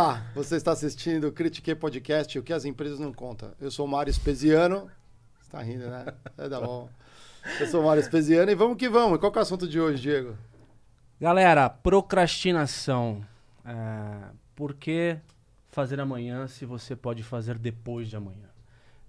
Olá, você está assistindo o Critique Podcast, o que as empresas não contam. Eu sou o Mário Espesiano. Você tá rindo, né? É da bom. Eu sou o Mário Espesiano e vamos que vamos. Qual que é o assunto de hoje, Diego? Galera, procrastinação. É, por que fazer amanhã se você pode fazer depois de amanhã?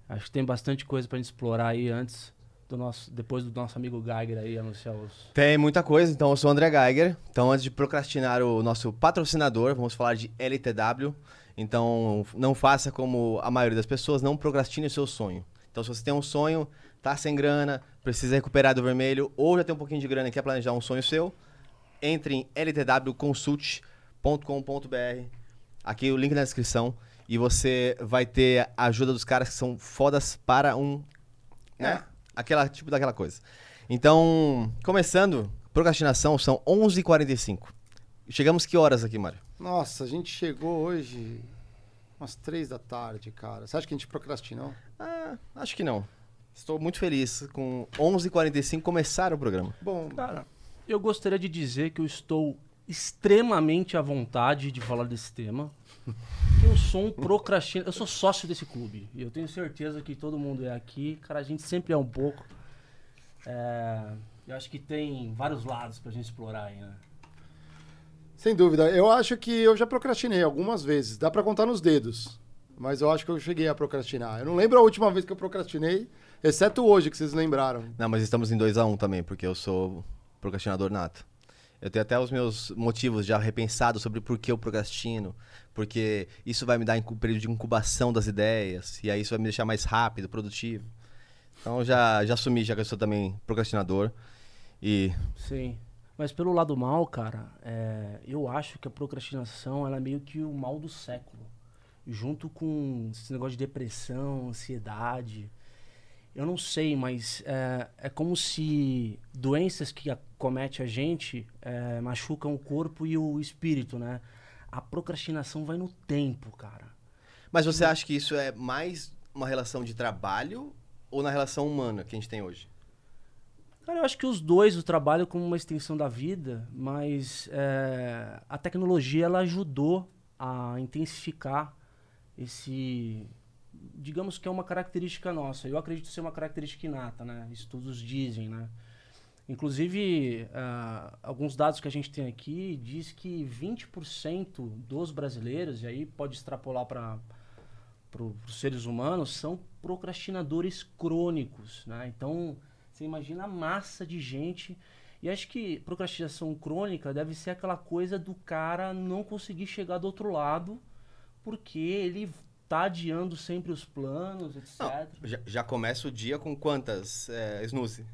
Acho que tem bastante coisa pra gente explorar aí antes do nosso, depois do nosso amigo Geiger aí anunciar os. Tem muita coisa, então eu sou o André Geiger. Então, antes de procrastinar o nosso patrocinador, vamos falar de LTW. Então, não faça como a maioria das pessoas, não procrastine o seu sonho. Então, se você tem um sonho, tá sem grana, precisa recuperar do vermelho, ou já tem um pouquinho de grana e quer planejar um sonho seu, entre em ltwconsult.com.br. Aqui o link na descrição. E você vai ter a ajuda dos caras que são fodas para um. Né? Aquela, tipo daquela coisa. Então, começando, procrastinação, são 11h45. Chegamos que horas aqui, Mário? Nossa, a gente chegou hoje umas três da tarde, cara. Você acha que a gente procrastinou? Ah, acho que não. Estou muito feliz com 11h45 começar o programa. Bom, Cara, eu gostaria de dizer que eu estou extremamente à vontade de falar desse tema. Eu sou um procrastinador. Eu sou sócio desse clube. E eu tenho certeza que todo mundo é aqui. Cara, a gente sempre é um pouco. É, eu acho que tem vários lados pra gente explorar aí, né? sem dúvida. Eu acho que eu já procrastinei algumas vezes. Dá pra contar nos dedos. Mas eu acho que eu cheguei a procrastinar. Eu não lembro a última vez que eu procrastinei, exceto hoje, que vocês lembraram. Não, mas estamos em 2x1 também, porque eu sou procrastinador nato. Eu tenho até os meus motivos já repensados sobre por que eu procrastino. Porque isso vai me dar um período de incubação das ideias. E aí isso vai me deixar mais rápido, produtivo. Então já, já assumi, já que eu sou também procrastinador. E Sim. Mas pelo lado mal, cara, é, eu acho que a procrastinação ela é meio que o mal do século. Junto com esse negócio de depressão, ansiedade. Eu não sei, mas é, é como se doenças que acomete a gente é, machucam o corpo e o espírito, né? A procrastinação vai no tempo, cara. Mas você acha que isso é mais uma relação de trabalho ou na relação humana que a gente tem hoje? Cara, eu acho que os dois, o trabalho como uma extensão da vida, mas é, a tecnologia ela ajudou a intensificar esse, digamos que é uma característica nossa. Eu acredito ser uma característica inata, né? Estudos dizem, né? Inclusive, ah, alguns dados que a gente tem aqui diz que 20% dos brasileiros, e aí pode extrapolar para os seres humanos, são procrastinadores crônicos, né? Então, você imagina a massa de gente. E acho que procrastinação crônica deve ser aquela coisa do cara não conseguir chegar do outro lado, porque ele tá adiando sempre os planos, etc. Não, já, já começa o dia com quantas é, snooze?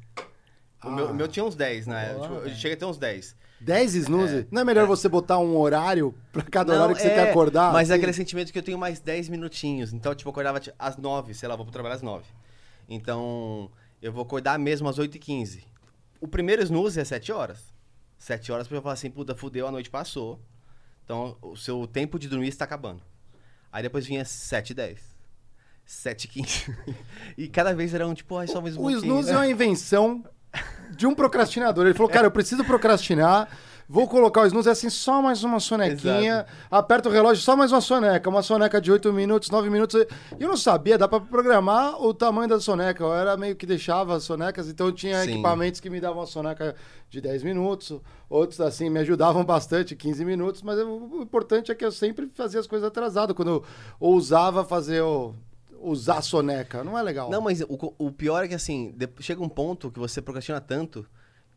O, Ah. meu, o meu tinha uns 10, né? Boa, Tipo, eu velho. cheguei até uns 10. 10 snooze? não é melhor você botar um horário pra cada horário que você é, quer acordar? Mas é assim? aquele sentimento que eu tenho mais 10 minutinhos. Então, tipo, eu acordava tipo, às 9, sei lá, vou pro trabalho às 9. Então, eu vou acordar mesmo às 8h15. O primeiro snooze é 7 horas. 7 horas pra eu falar assim, puta, fudeu, a noite passou. Então, o seu tempo de dormir está acabando. Aí depois vinha 7h10. 7h15. e cada vez era um, tipo, ai, só mais um O pouquinho. snooze é uma invenção de um procrastinador. Ele falou, cara, eu preciso procrastinar, vou colocar o snooze assim, só mais uma sonequinha, aperta o relógio, só mais uma soneca, uma soneca de 8 minutos, 9 minutos. E eu não sabia, dá pra programar o tamanho da soneca. Eu era meio que deixava as sonecas, então tinha Sim. equipamentos que me davam uma soneca de 10 minutos, outros assim me ajudavam bastante, 15 minutos, mas o importante é que eu sempre fazia as coisas atrasadas, quando eu ousava fazer o... Usar soneca, não é legal. Não, mas o, o pior é que assim, de- chega um ponto que você procrastina tanto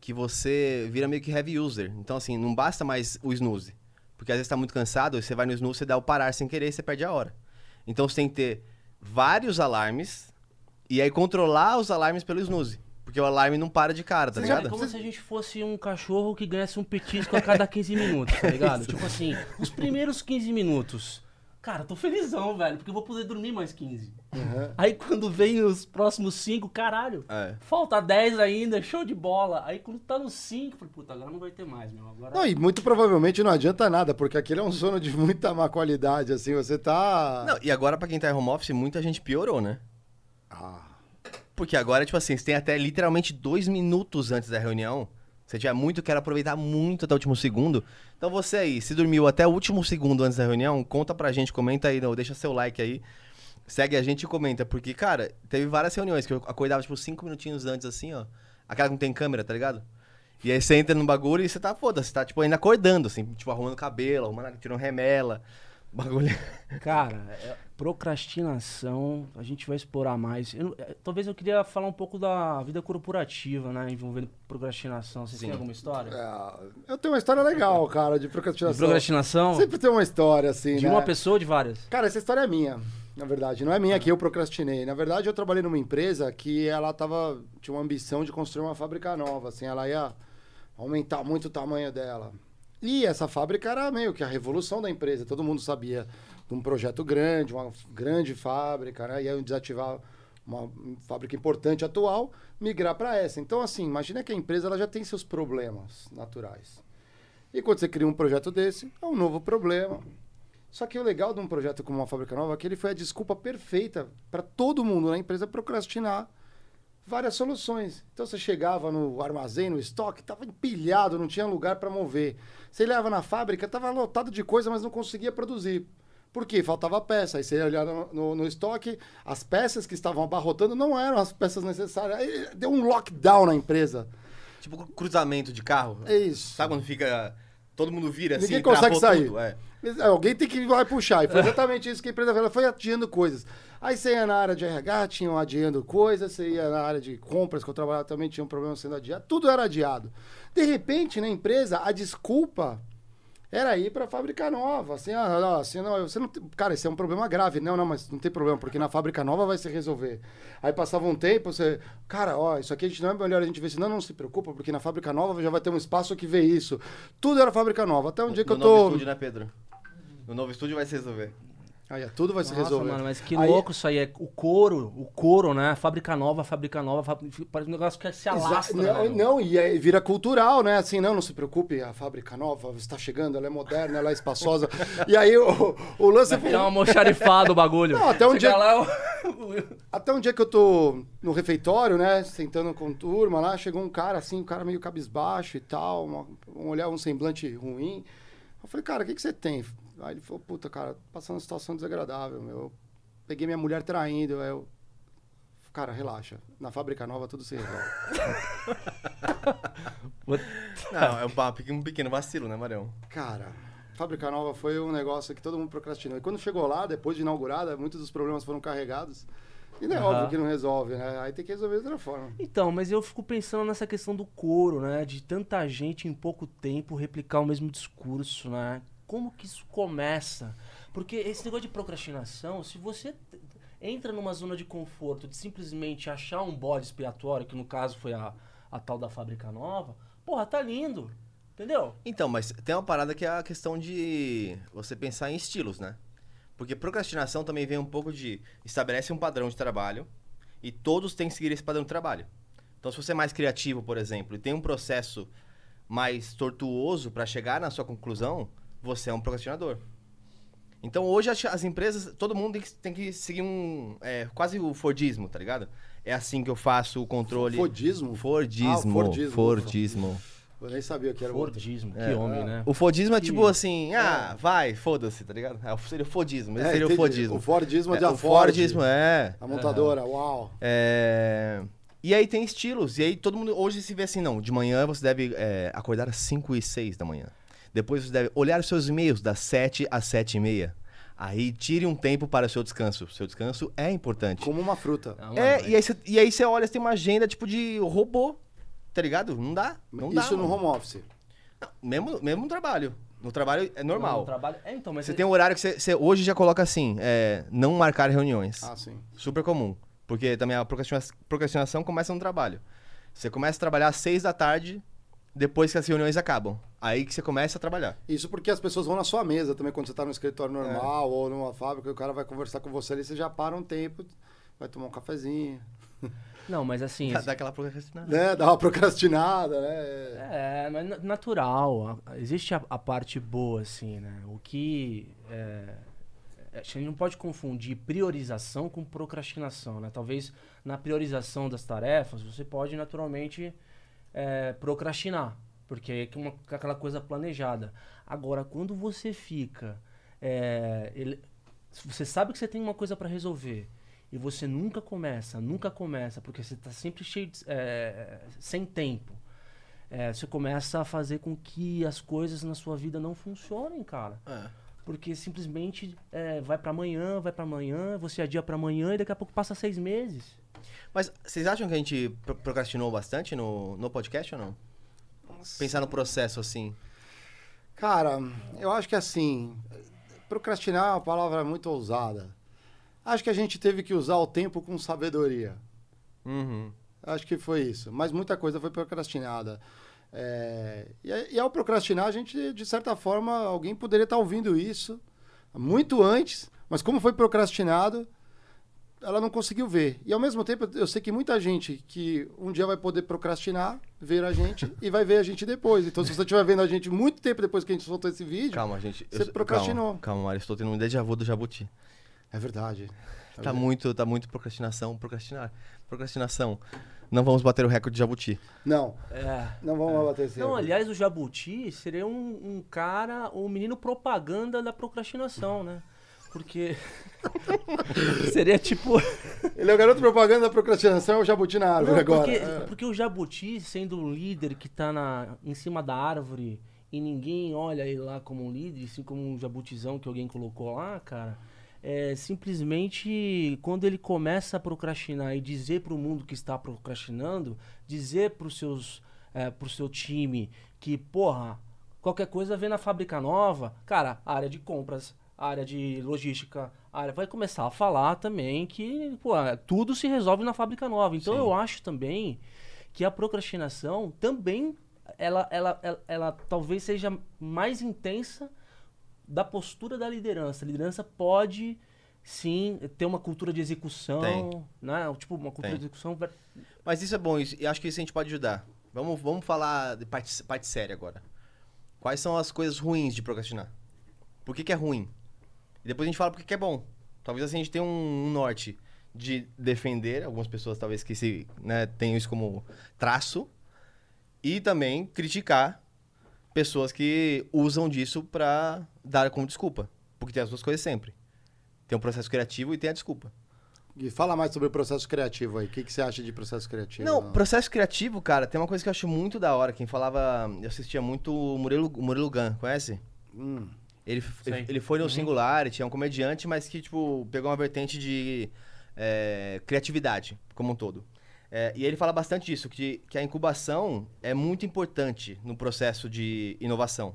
que você vira meio que heavy user. Então, assim, não basta mais o snooze. Porque às vezes tá muito cansado, você vai no snooze, você dá o parar sem querer e você perde a hora. Então você tem que ter vários alarmes e aí controlar os alarmes pelo snooze. Porque o alarme não para de cara, tá É ligado? como se a gente fosse um cachorro que ganhasse um petisco a cada 15 minutos, tá ligado? tipo assim, os primeiros 15 minutos. Cara, tô felizão, velho, porque eu vou poder dormir mais 15. Uhum. Aí quando vem os próximos 5, caralho, É. falta 10 ainda, show de bola. Aí quando tá nos 5, falei, puta, agora não vai ter mais, meu. Agora. Não, e muito provavelmente não adianta nada, porque aquele é um sono de muita má qualidade, assim, você tá... Não, e agora pra quem tá em home office, muita gente piorou, né? Ah, Porque agora, tipo assim, você tem até literalmente dois minutos antes da reunião. Se tiver muito, quero aproveitar muito até o último segundo. Então você aí, se dormiu até o último segundo antes da reunião, conta pra gente, comenta aí, não, deixa seu like aí. Segue a gente e comenta, porque, cara, teve várias reuniões que eu acordava, tipo, cinco minutinhos antes, assim, ó. Aquela que não tem câmera, tá ligado? E aí você entra no bagulho e você tá, foda, você tá, tipo, ainda acordando, assim, tipo, arrumando cabelo, arrumando, tirando remela. Bagulho. Cara, é, procrastinação, a gente vai explorar mais. Eu- é, talvez eu queria falar um pouco da vida corporativa, né? Envolvendo procrastinação. Vocês têm Sim. alguma história? É, eu tenho uma história legal, cara, de De procrastinação. procrastinação? Sempre tem uma história, assim, De né? uma pessoa ou de várias? Cara, essa história é minha, na verdade. Não é minha que eu procrastinei. Na verdade, eu trabalhei numa empresa que ela tava, tinha uma ambição de construir uma fábrica nova, assim, ela ia aumentar muito o tamanho dela. E essa fábrica era meio que a revolução da empresa. Todo mundo sabia de um projeto grande, uma grande fábrica, né? Iam desativar uma fábrica importante atual, migrar para essa. Então, assim, imagina que a empresa ela já tem seus problemas naturais. E quando você cria um projeto desse, é um novo problema. Só que o legal de um projeto como uma fábrica nova é que ele foi a desculpa perfeita para todo mundo na empresa procrastinar várias soluções. Então você chegava no armazém, no estoque, estava empilhado, não tinha lugar para mover. Você leva na fábrica, estava lotado de coisa, mas não conseguia produzir. Por quê? Faltava peça. Aí você ia olhar no, no- no estoque, as peças que estavam abarrotando não eram as peças necessárias. Aí deu um lockdown na empresa. Tipo, cruzamento de carro. É isso. Sabe quando fica. Todo mundo vira assim, Ninguém consegue travou sair. tudo? É. É, Alguém tem que ir lá e puxar. E foi exatamente isso que a empresa fez. Ela foi adiando coisas. Aí você ia na área de RH, tinham adiando coisas. Você ia na área de compras, que eu trabalhava também, tinha um problema sendo adiado. Tudo era adiado. De repente, na empresa, a desculpa era ir para fábrica nova. Assim, ah, assim, não, você não tem... Cara, isso é um problema grave. Não, não, mas não tem problema, porque na fábrica nova vai se resolver. Aí passava um tempo, você... Cara, ó, isso aqui a gente não é melhor a gente ver isso. Não, não se preocupa, porque na fábrica nova já vai ter um espaço que vê isso. Tudo era fábrica nova. Até um dia que no eu tô... novo estúdio, né, Pedro? No novo estúdio vai se resolver. Aí, tudo vai se Nossa, resolver. mano, mas que Aí- louco isso aí. É o couro, o couro, né? Fábrica nova, fábrica nova. fá- Parece um negócio que se alastra. não, não, e aí vira cultural, né? Assim, não, não se preocupe, a fábrica nova está chegando, ela é moderna, ela é espaçosa. e aí o, o lance Vai virar uma moxarifada o bagulho. Não, até um Chega dia- lá, o- Até um dia que eu tô no refeitório, né? Sentando com turma lá, chegou um cara assim, um cara meio cabisbaixo e tal, uma- um olhar, um semblante ruim. Eu falei, cara, o que, que você tem? Aí ele falou, puta, cara, passando uma situação desagradável, meu. Eu peguei minha mulher traindo, aí eu. Cara, relaxa. Na fábrica nova tudo se resolve. Não, é um, um pequeno vacilo, né, Marião? Cara, Fábrica Nova foi um negócio que todo mundo procrastinou. E quando chegou lá, depois de inaugurada, muitos dos problemas foram carregados. E não é Aham. óbvio que não resolve, né? Aí tem que resolver de outra forma. Então, mas eu fico pensando nessa questão do couro, né? De tanta gente em pouco tempo replicar o mesmo discurso, né? Como que isso começa? Porque esse negócio de procrastinação, se você entra numa zona de conforto de simplesmente achar um bode expiatório, que no caso foi a, a tal da fábrica nova, porra, tá lindo. Entendeu? Então, mas tem uma parada que é a questão de você pensar em estilos, né? Porque procrastinação também vem um pouco de estabelece um padrão de trabalho e todos têm que seguir esse padrão de trabalho. Então, se você é mais criativo, por exemplo, e tem um processo mais tortuoso para chegar na sua conclusão, você é um procrastinador. Então, hoje as, as empresas, todo mundo tem que, tem que seguir um é, quase o Fordismo, tá ligado? É assim que eu faço o controle. Fordismo? Fordismo. Ah, Fordismo. Fordismo. Eu nem sabia o que era o outro. Fordismo, É. que homem, né? O Fordismo é Que- tipo assim, ah, vai, foda-se, tá ligado? É, seria o Fordismo, esse É, seria o. Fordismo. O Fordismo é de É, a o Ford, Fordismo, é. A montadora, uau. É, E aí tem estilos, e aí todo mundo hoje se vê assim, não, de manhã você deve é, acordar às 5 e 6 da manhã. Depois você deve olhar os seus e-mails das 7 às 7 e meia. Aí tire um tempo para o seu descanso. Seu descanso é importante. Como uma fruta. Não, É, mano, e aí, você, e aí você olha, você tem uma agenda tipo de robô, tá ligado? Não dá, não dá. Isso no mano. home office. Mesmo, mesmo no trabalho. No trabalho é normal. No trabalho... É, então, mas Você tem um horário que você, você hoje já coloca assim, é, não marcar reuniões. Ah, sim. Super comum. Porque também a procrastina- procrastinação começa no trabalho. Você começa a trabalhar às seis da tarde, depois que as reuniões acabam. Aí que você começa a trabalhar. Isso porque as pessoas vão na sua mesa também, quando você tá no escritório É. normal ou numa fábrica, o cara vai conversar com você ali, você já para um tempo, vai tomar um cafezinho, Não, mas assim... Dá, dá aquela procrastinação. né? Dá uma procrastinada, né? É, mas na- natural. Existe a, a parte boa, assim, né? O que. É, é, a gente não pode confundir priorização com procrastinação, né? Talvez na priorização das tarefas você pode naturalmente é, procrastinar, porque é uma, aquela coisa planejada. Agora, quando você fica. É, ele, você sabe que você tem uma coisa para resolver e você nunca começa, nunca começa, porque você está sempre cheio de, é, sem tempo. É, você começa a fazer com que as coisas na sua vida não funcionem, cara. É. Porque simplesmente é, vai para amanhã, vai para amanhã, você adia para amanhã e daqui a pouco passa seis meses. Mas vocês acham que a gente pro- procrastinou bastante no, no podcast ou não? Pensar no processo assim. Cara, eu acho que assim, procrastinar é uma palavra muito ousada. Acho que a gente teve que usar o tempo com sabedoria. Uhum. Acho que foi isso. Mas muita coisa foi procrastinada. É, E, e ao procrastinar, a gente, de certa forma, alguém poderia estar ouvindo isso muito antes, mas como foi procrastinado, ela não conseguiu ver. E ao mesmo tempo, eu sei que muita gente que um dia vai poder procrastinar, ver a gente e vai ver a gente depois. Então, se você estiver vendo a gente muito tempo depois que a gente soltou esse vídeo, Calma, gente. Você procrastinou. Calma, calma Mário. Estou tendo um déjà vu do Jabuti. é verdade. Tá muito, tá muito procrastinação, procrastinar. Procrastinação. Não vamos bater o recorde de Jabuti. Não, É. não vamos bater esse Não, recorde. aliás, o Jabuti seria um, um cara, um menino propaganda da procrastinação, né? Porque seria tipo. Ele é o garoto propaganda da procrastinação, é o Jabuti na árvore Não, agora. porque, É. porque o Jabuti, sendo um líder que tá na, em cima da árvore e ninguém olha ele lá como um líder, assim como um jabutizão que alguém colocou lá, cara, é simplesmente quando ele começa a procrastinar e dizer pro mundo que está procrastinando, dizer pros seus, é, pro seu time que, porra, qualquer coisa vem na fábrica nova, cara, área de compras, área de logística, área vai começar a falar também que, pô, tudo se resolve na fábrica nova. Então Sim. eu acho também que a procrastinação também ela, ela, ela, ela talvez seja mais intensa da postura da liderança. A liderança pode sim ter uma cultura de execução, Tem. né? Tipo, uma cultura Tem. de execução. Mas isso é bom, e acho que isso a gente pode ajudar. Vamos, vamos falar de parte, parte séria agora. Quais são as coisas ruins de procrastinar? Por que, que é ruim? E depois a gente fala por que, que é bom. Talvez assim a gente tenha um, um norte de defender, algumas pessoas talvez que se, né, tenham isso como traço, e também criticar pessoas que usam disso pra dar como desculpa. Porque tem as duas coisas sempre. Tem um processo criativo e tem a desculpa. E fala mais sobre o processo criativo aí. O que, que você acha de processo criativo? Não, processo criativo, cara, tem uma coisa que eu acho muito da hora. Quem falava, eu assistia muito o Murilo, o Murilo Gun, conhece? Hum, Ele, ele, ele foi no Singularity, é um comediante, mas que, tipo, pegou uma vertente de é, criatividade, como um todo. É, e ele fala bastante disso, que, que a incubação é muito importante no processo de inovação.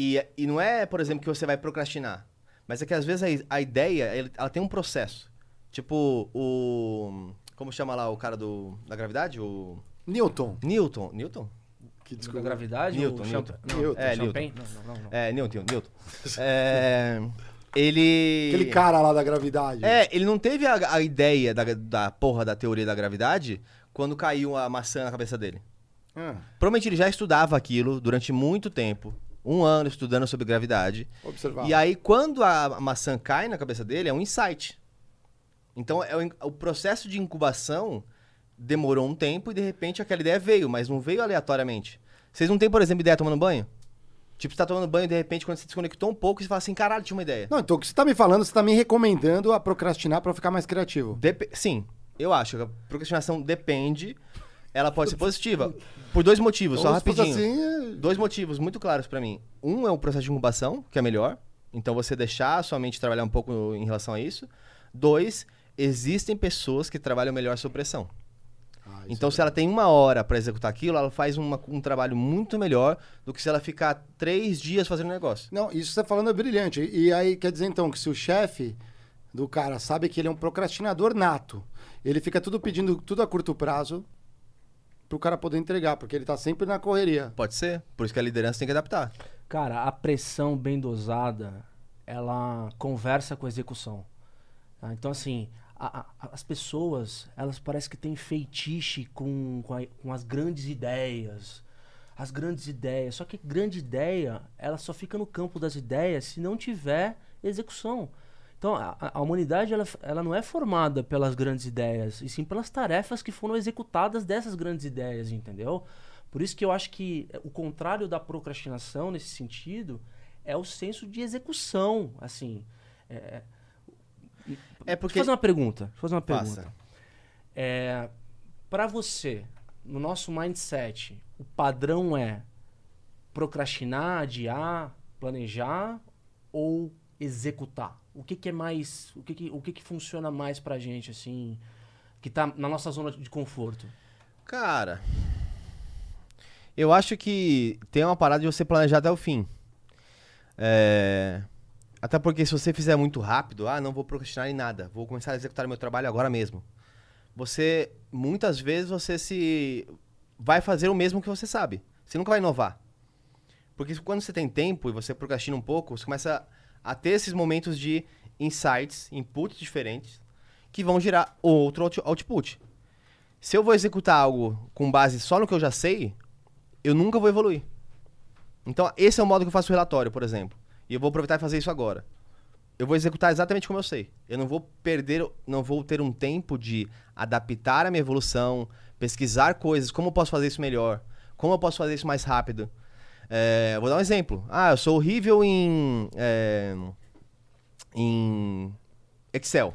E, e não é, por exemplo, que você vai procrastinar, mas é que às vezes a, a ideia, ela tem um processo. Tipo, o... Como chama lá o cara do, da gravidade? O Newton. Newton. Newton? Que Da desculpa. gravidade? Newton, o Newton. Não, Newton. É? Não, não, não, não. É, Newton, Newton. É, ele... Aquele cara lá da gravidade. É, ele não teve a, a ideia da, da porra da teoria da gravidade quando caiu a maçã na cabeça dele. Ah, Provavelmente ele já estudava aquilo durante muito tempo. Um ano estudando sobre gravidade. observar. E aí, quando a maçã cai na cabeça dele, é um insight. Então, é o, o processo de incubação demorou um tempo e, de repente, aquela ideia veio, mas não veio aleatoriamente. Vocês não têm, por exemplo, ideia tomando banho? Tipo, você tá tomando banho e, de repente, quando você desconectou um pouco, você fala assim, caralho, tinha uma ideia. Não, então o que você tá me falando, você tá me recomendando a procrastinar eu ficar mais criativo. Dep- Sim, eu acho a procrastinação depende. Ela pode ser positiva. Por dois motivos, só rapidinho. assim, é- Dois motivos muito claros pra mim. Um é o processo de incubação, que é melhor. Então você deixar a sua mente trabalhar um pouco em relação a isso. Dois, existem pessoas que trabalham melhor sob pressão. Ah, Então, é se ela tem uma hora pra executar aquilo, ela faz uma- um trabalho muito melhor do que se ela ficar três dias fazendo negócio. Não, isso que você tá falando é brilhante. E aí quer dizer então que se o chefe do cara sabe que ele é um procrastinador nato, ele fica tudo pedindo tudo a curto prazo pro cara poder entregar, porque ele tá sempre na correria. Pode ser. Por isso que a liderança tem que adaptar. Cara, a pressão bem dosada, ela conversa com a execução. tá? Então, assim, a- a- as pessoas, elas parecem que têm feitiço com, com, a- com as grandes ideias. As grandes ideias. Só que grande ideia, ela só fica no campo das ideias se não tiver execução. Então, a, a humanidade ela, ela não é formada pelas grandes ideias, e sim pelas tarefas que foram executadas dessas grandes ideias, entendeu? Por isso que eu acho que o contrário da procrastinação nesse sentido é o senso de execução, assim. É, É porque. Deixa eu fazer uma pergunta. Deixa eu fazer uma pergunta. É, para você, no nosso mindset, o padrão é procrastinar, adiar, planejar ou executar? O que, que é mais. O que, que, o que, que funciona mais pra gente, assim, que tá na nossa zona de conforto? Cara. Eu acho que tem uma parada de você planejar até o fim. É, Até porque se você fizer muito rápido, ah, não vou procrastinar em nada, vou começar a executar meu trabalho agora mesmo. Você, muitas vezes, você se. vai fazer o mesmo que você sabe. Você nunca vai inovar. Porque quando você tem tempo e você procrastina um pouco, você começa a ter esses momentos de insights, inputs diferentes, que vão gerar outro out- output. Se eu vou executar algo com base só no que eu já sei, eu nunca vou evoluir. Então, esse é o modo que eu faço o relatório, por exemplo. E eu vou aproveitar e fazer isso agora. Eu vou executar exatamente como eu sei. Eu não vou perder, não vou ter um tempo de adaptar a minha evolução, pesquisar coisas, como eu posso fazer isso melhor, como eu posso fazer isso mais rápido. É, vou dar um exemplo. Ah, eu sou horrível em, é, em Excel.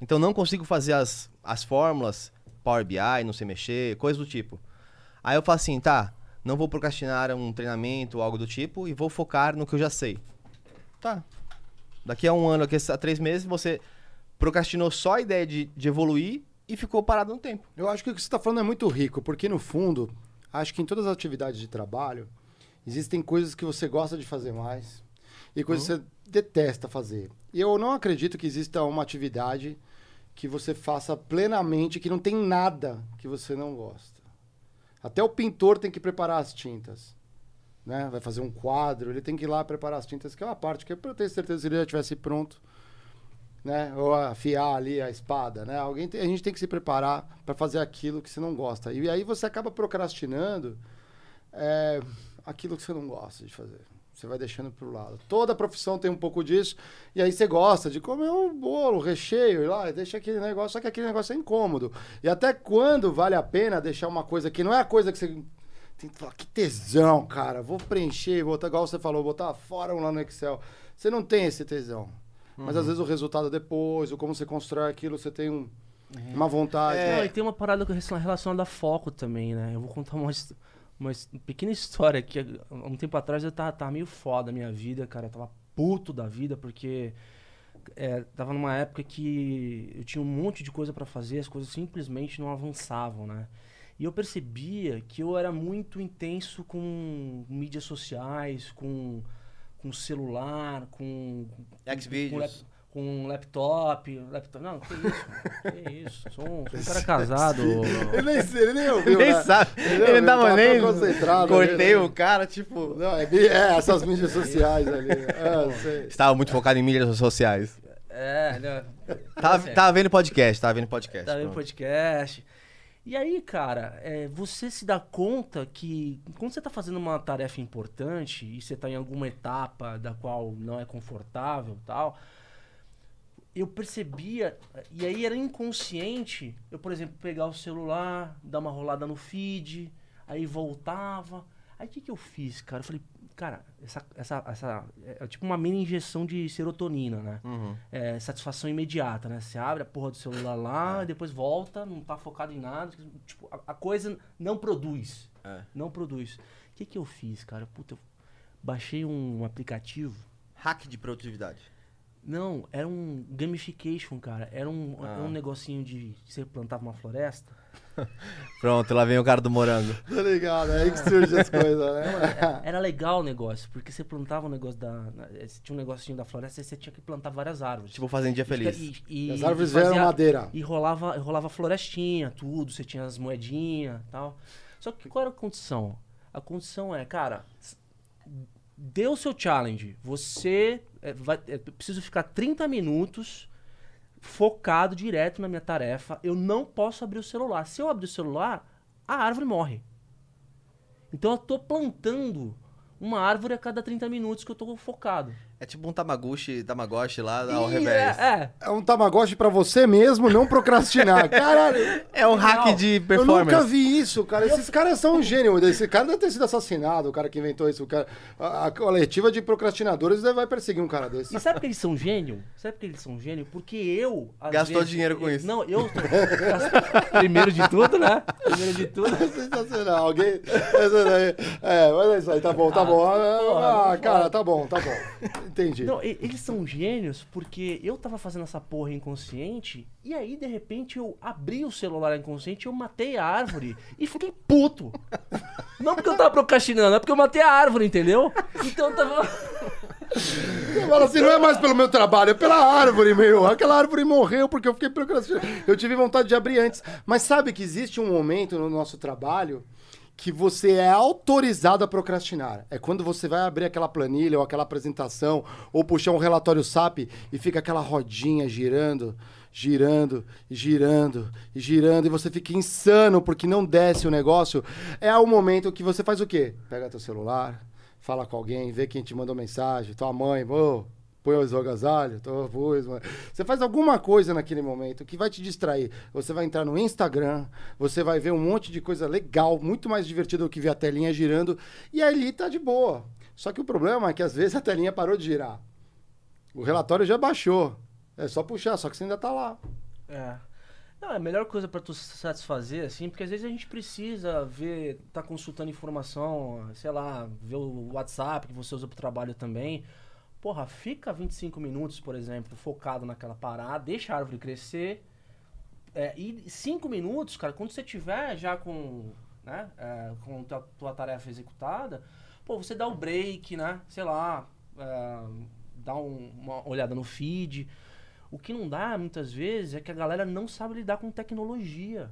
Então não consigo fazer as, as fórmulas, Power BI, não sei mexer, coisas do tipo. Aí eu falo assim, tá, não vou procrastinar um treinamento ou algo do tipo e vou focar no que eu já sei. Tá. Daqui a um ano, daqui a três meses, você procrastinou só a ideia de, de evoluir e ficou parado no tempo. Eu acho que o que você está falando é muito rico, porque no fundo, acho que em todas as atividades de trabalho, existem coisas que você gosta de fazer mais e coisas que você detesta fazer. E eu não acredito que exista uma atividade que você faça plenamente, que não tem nada que você não gosta. Até o pintor tem que preparar as tintas. Né? Vai fazer um quadro, ele tem que ir lá preparar as tintas, que é uma parte que eu tenho certeza que ele já tivesse pronto, né? Ou afiar ali a espada, né? Alguém tem- a gente tem que se preparar para fazer aquilo que você não gosta. E aí você acaba procrastinando é, aquilo que você não gosta de fazer. Você vai deixando pro lado. Toda profissão tem um pouco disso. E aí você gosta de comer um bolo, recheio, e lá, deixa aquele negócio, só que aquele negócio é incômodo. E até quando vale a pena deixar uma coisa que não é a coisa que você tem que falar, que tesão, cara. Vou preencher, botar, igual você falou, botar fora lá no Excel. Você não tem esse tesão. Mas às vezes o resultado depois, ou como você constrói aquilo, você tem um- uma vontade. É. Não, e tem uma parada relacionada a foco também, né? Eu vou contar uma, his- uma pequena história que há um tempo atrás eu tava, tava meio foda a minha vida, cara. Eu tava puto da vida, porque é, tava numa época que eu tinha um monte de coisa pra fazer, as coisas simplesmente não avançavam, né? E eu percebia que eu era muito intenso com mídias sociais, com, com celular, com. com- Xvideos. Com, com laptop, laptop. Não, que isso, mano, que isso. Sou um, sou um cara casado. Ele nem, ele nem ouviu, nem né? sabe. Ele Ele não tava tava nem. concentrado Cortei ali, né? o cara, tipo. Não, é, é, essas mídias sociais ali. É. Estava muito focado em mídias sociais. É, né? Tava, É. tava vendo podcast, tava vendo podcast. Tá vendo podcast. E aí, cara, é, você se dá conta que quando você tá fazendo uma tarefa importante e você tá em alguma etapa da qual não é confortável e tal, eu percebia, e aí era inconsciente, eu, por exemplo, pegar o celular, dar uma rolada no feed, aí voltava. Aí o que, que eu fiz, cara? Eu falei, cara, essa, essa, essa é tipo uma mini injeção de serotonina, né? Uhum. é, satisfação imediata, né? Você abre a porra do celular lá, depois volta, não tá focado em nada. Tipo, a, a coisa não produz. É. Não produz. O que que eu fiz, cara? Puta, eu baixei um aplicativo. Hack de produtividade. Não, era um gamification, cara. Era um, Ah. era um negocinho de você plantava uma floresta. Pronto, lá vem o cara do morango. Tá ligado? É aí que surgem as coisas, né? Era legal o negócio, porque você plantava um negócio da. na- Tinha um negocinho da floresta e você tinha que plantar várias árvores. Tipo, fazendo dia E feliz. e- e- As árvores e vieram madeira. E rolava, rolava florestinha, tudo, você tinha as moedinhas e tal. Só que qual era a condição? A condição é, cara, deu o seu challenge. Você é, vai, é, preciso ficar 30 minutos focado direto na minha tarefa. Eu não posso abrir o celular. Se eu abrir o celular, a árvore morre. Então eu tô plantando uma árvore a cada 30 minutos que eu tô focado. É tipo um Tamagotchi, Tamagotchi lá ao E revés. É, é. É um Tamagotchi pra você mesmo não procrastinar. Caralho, É um hack Não, de eu performance. nunca vi isso, cara. Esses caras são um gênio. Esse cara deve ter sido assassinado, o cara que inventou isso. O cara... A, a coletiva de procrastinadores vai perseguir um cara desse. E sabe que eles são gênio? Sabe que eles são gênio? Porque eu. Gastou vezes- dinheiro com isso. Não, eu. Primeiro de tudo, né? Primeiro de tudo. Sensacional. Alguém. É, mas é isso aí, tá bom, tá Ah, bom. porra, Ah, cara, tá bom, tá bom. Entendi. Não, e- eles são gênios porque eu tava fazendo essa porra inconsciente e aí, de repente, eu abri o celular inconsciente, eu matei a árvore e fiquei puto. Não porque eu tava procrastinando, é porque eu matei a árvore, entendeu? Então eu tava. Eu falo assim, não é mais pelo meu trabalho, é pela árvore, meu. Aquela árvore morreu porque eu fiquei procrastinando. Eu tive vontade de abrir antes. Mas sabe que existe um momento no nosso trabalho que você é autorizado a procrastinar. É quando você vai abrir aquela planilha ou aquela apresentação ou puxar um relatório SAP e fica aquela rodinha girando, girando, girando, girando, e você fica insano porque não desce o negócio. É o momento que você faz o quê? Pega teu celular, fala com alguém, vê quem te mandou mensagem, tua mãe, ô, põe os agasalhos, tô, pus, mano. Você faz alguma coisa naquele momento que vai te distrair. Você vai entrar no Instagram, você vai ver um monte de coisa legal, muito mais divertido do que ver a telinha girando, e ali tá de boa. Só que o problema é que às vezes a telinha parou de girar. O relatório já baixou. É só puxar, só que você ainda tá lá. É. Não, é a melhor coisa pra tu satisfazer, assim, porque às vezes a gente precisa ver, tá consultando informação, sei lá, ver o WhatsApp que você usa pro trabalho também. Porra, fica 25 minutos, por exemplo, focado naquela parada, deixa a árvore crescer. É, e 5 minutos, cara, quando você tiver já com, né, é, com tua, tua tarefa executada, pô, você dá o break, né, sei lá, é, dá um- uma olhada no feed. O que não dá, muitas vezes, é que a galera não sabe lidar com tecnologia.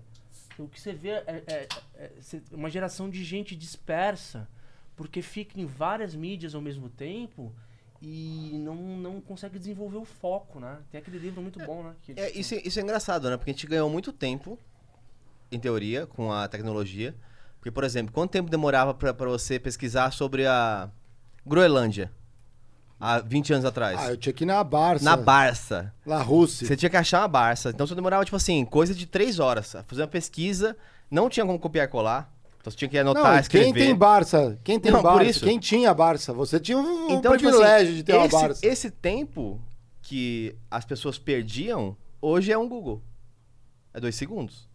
O que você vê é, é- é uma geração de gente dispersa, porque fica em várias mídias ao mesmo tempo e não, não consegue desenvolver o foco, né? Tem aquele livro muito bom, né? que É, isso, é- isso é engraçado, né? Porque a gente ganhou muito tempo, em teoria, com a tecnologia. Porque, por exemplo, quanto tempo demorava pra, pra você pesquisar sobre a Groenlândia? Há 20 anos atrás. Ah, eu tinha que ir na Barça. Na Barça. La Rússia. Você tinha que achar uma Barça. Então você demorava, tipo assim, coisa de 3 horas. Fazer uma pesquisa, não tinha como copiar e colar. Então você tinha que anotar, Não, escrever. quem tem Barça? Quem tem Não, por Barça? isso. Quem tinha Barça? Você tinha um Então, tipo privilégio assim, de ter uma esse, Barça. esse tempo que as pessoas perdiam, hoje é um Google. É dois segundos.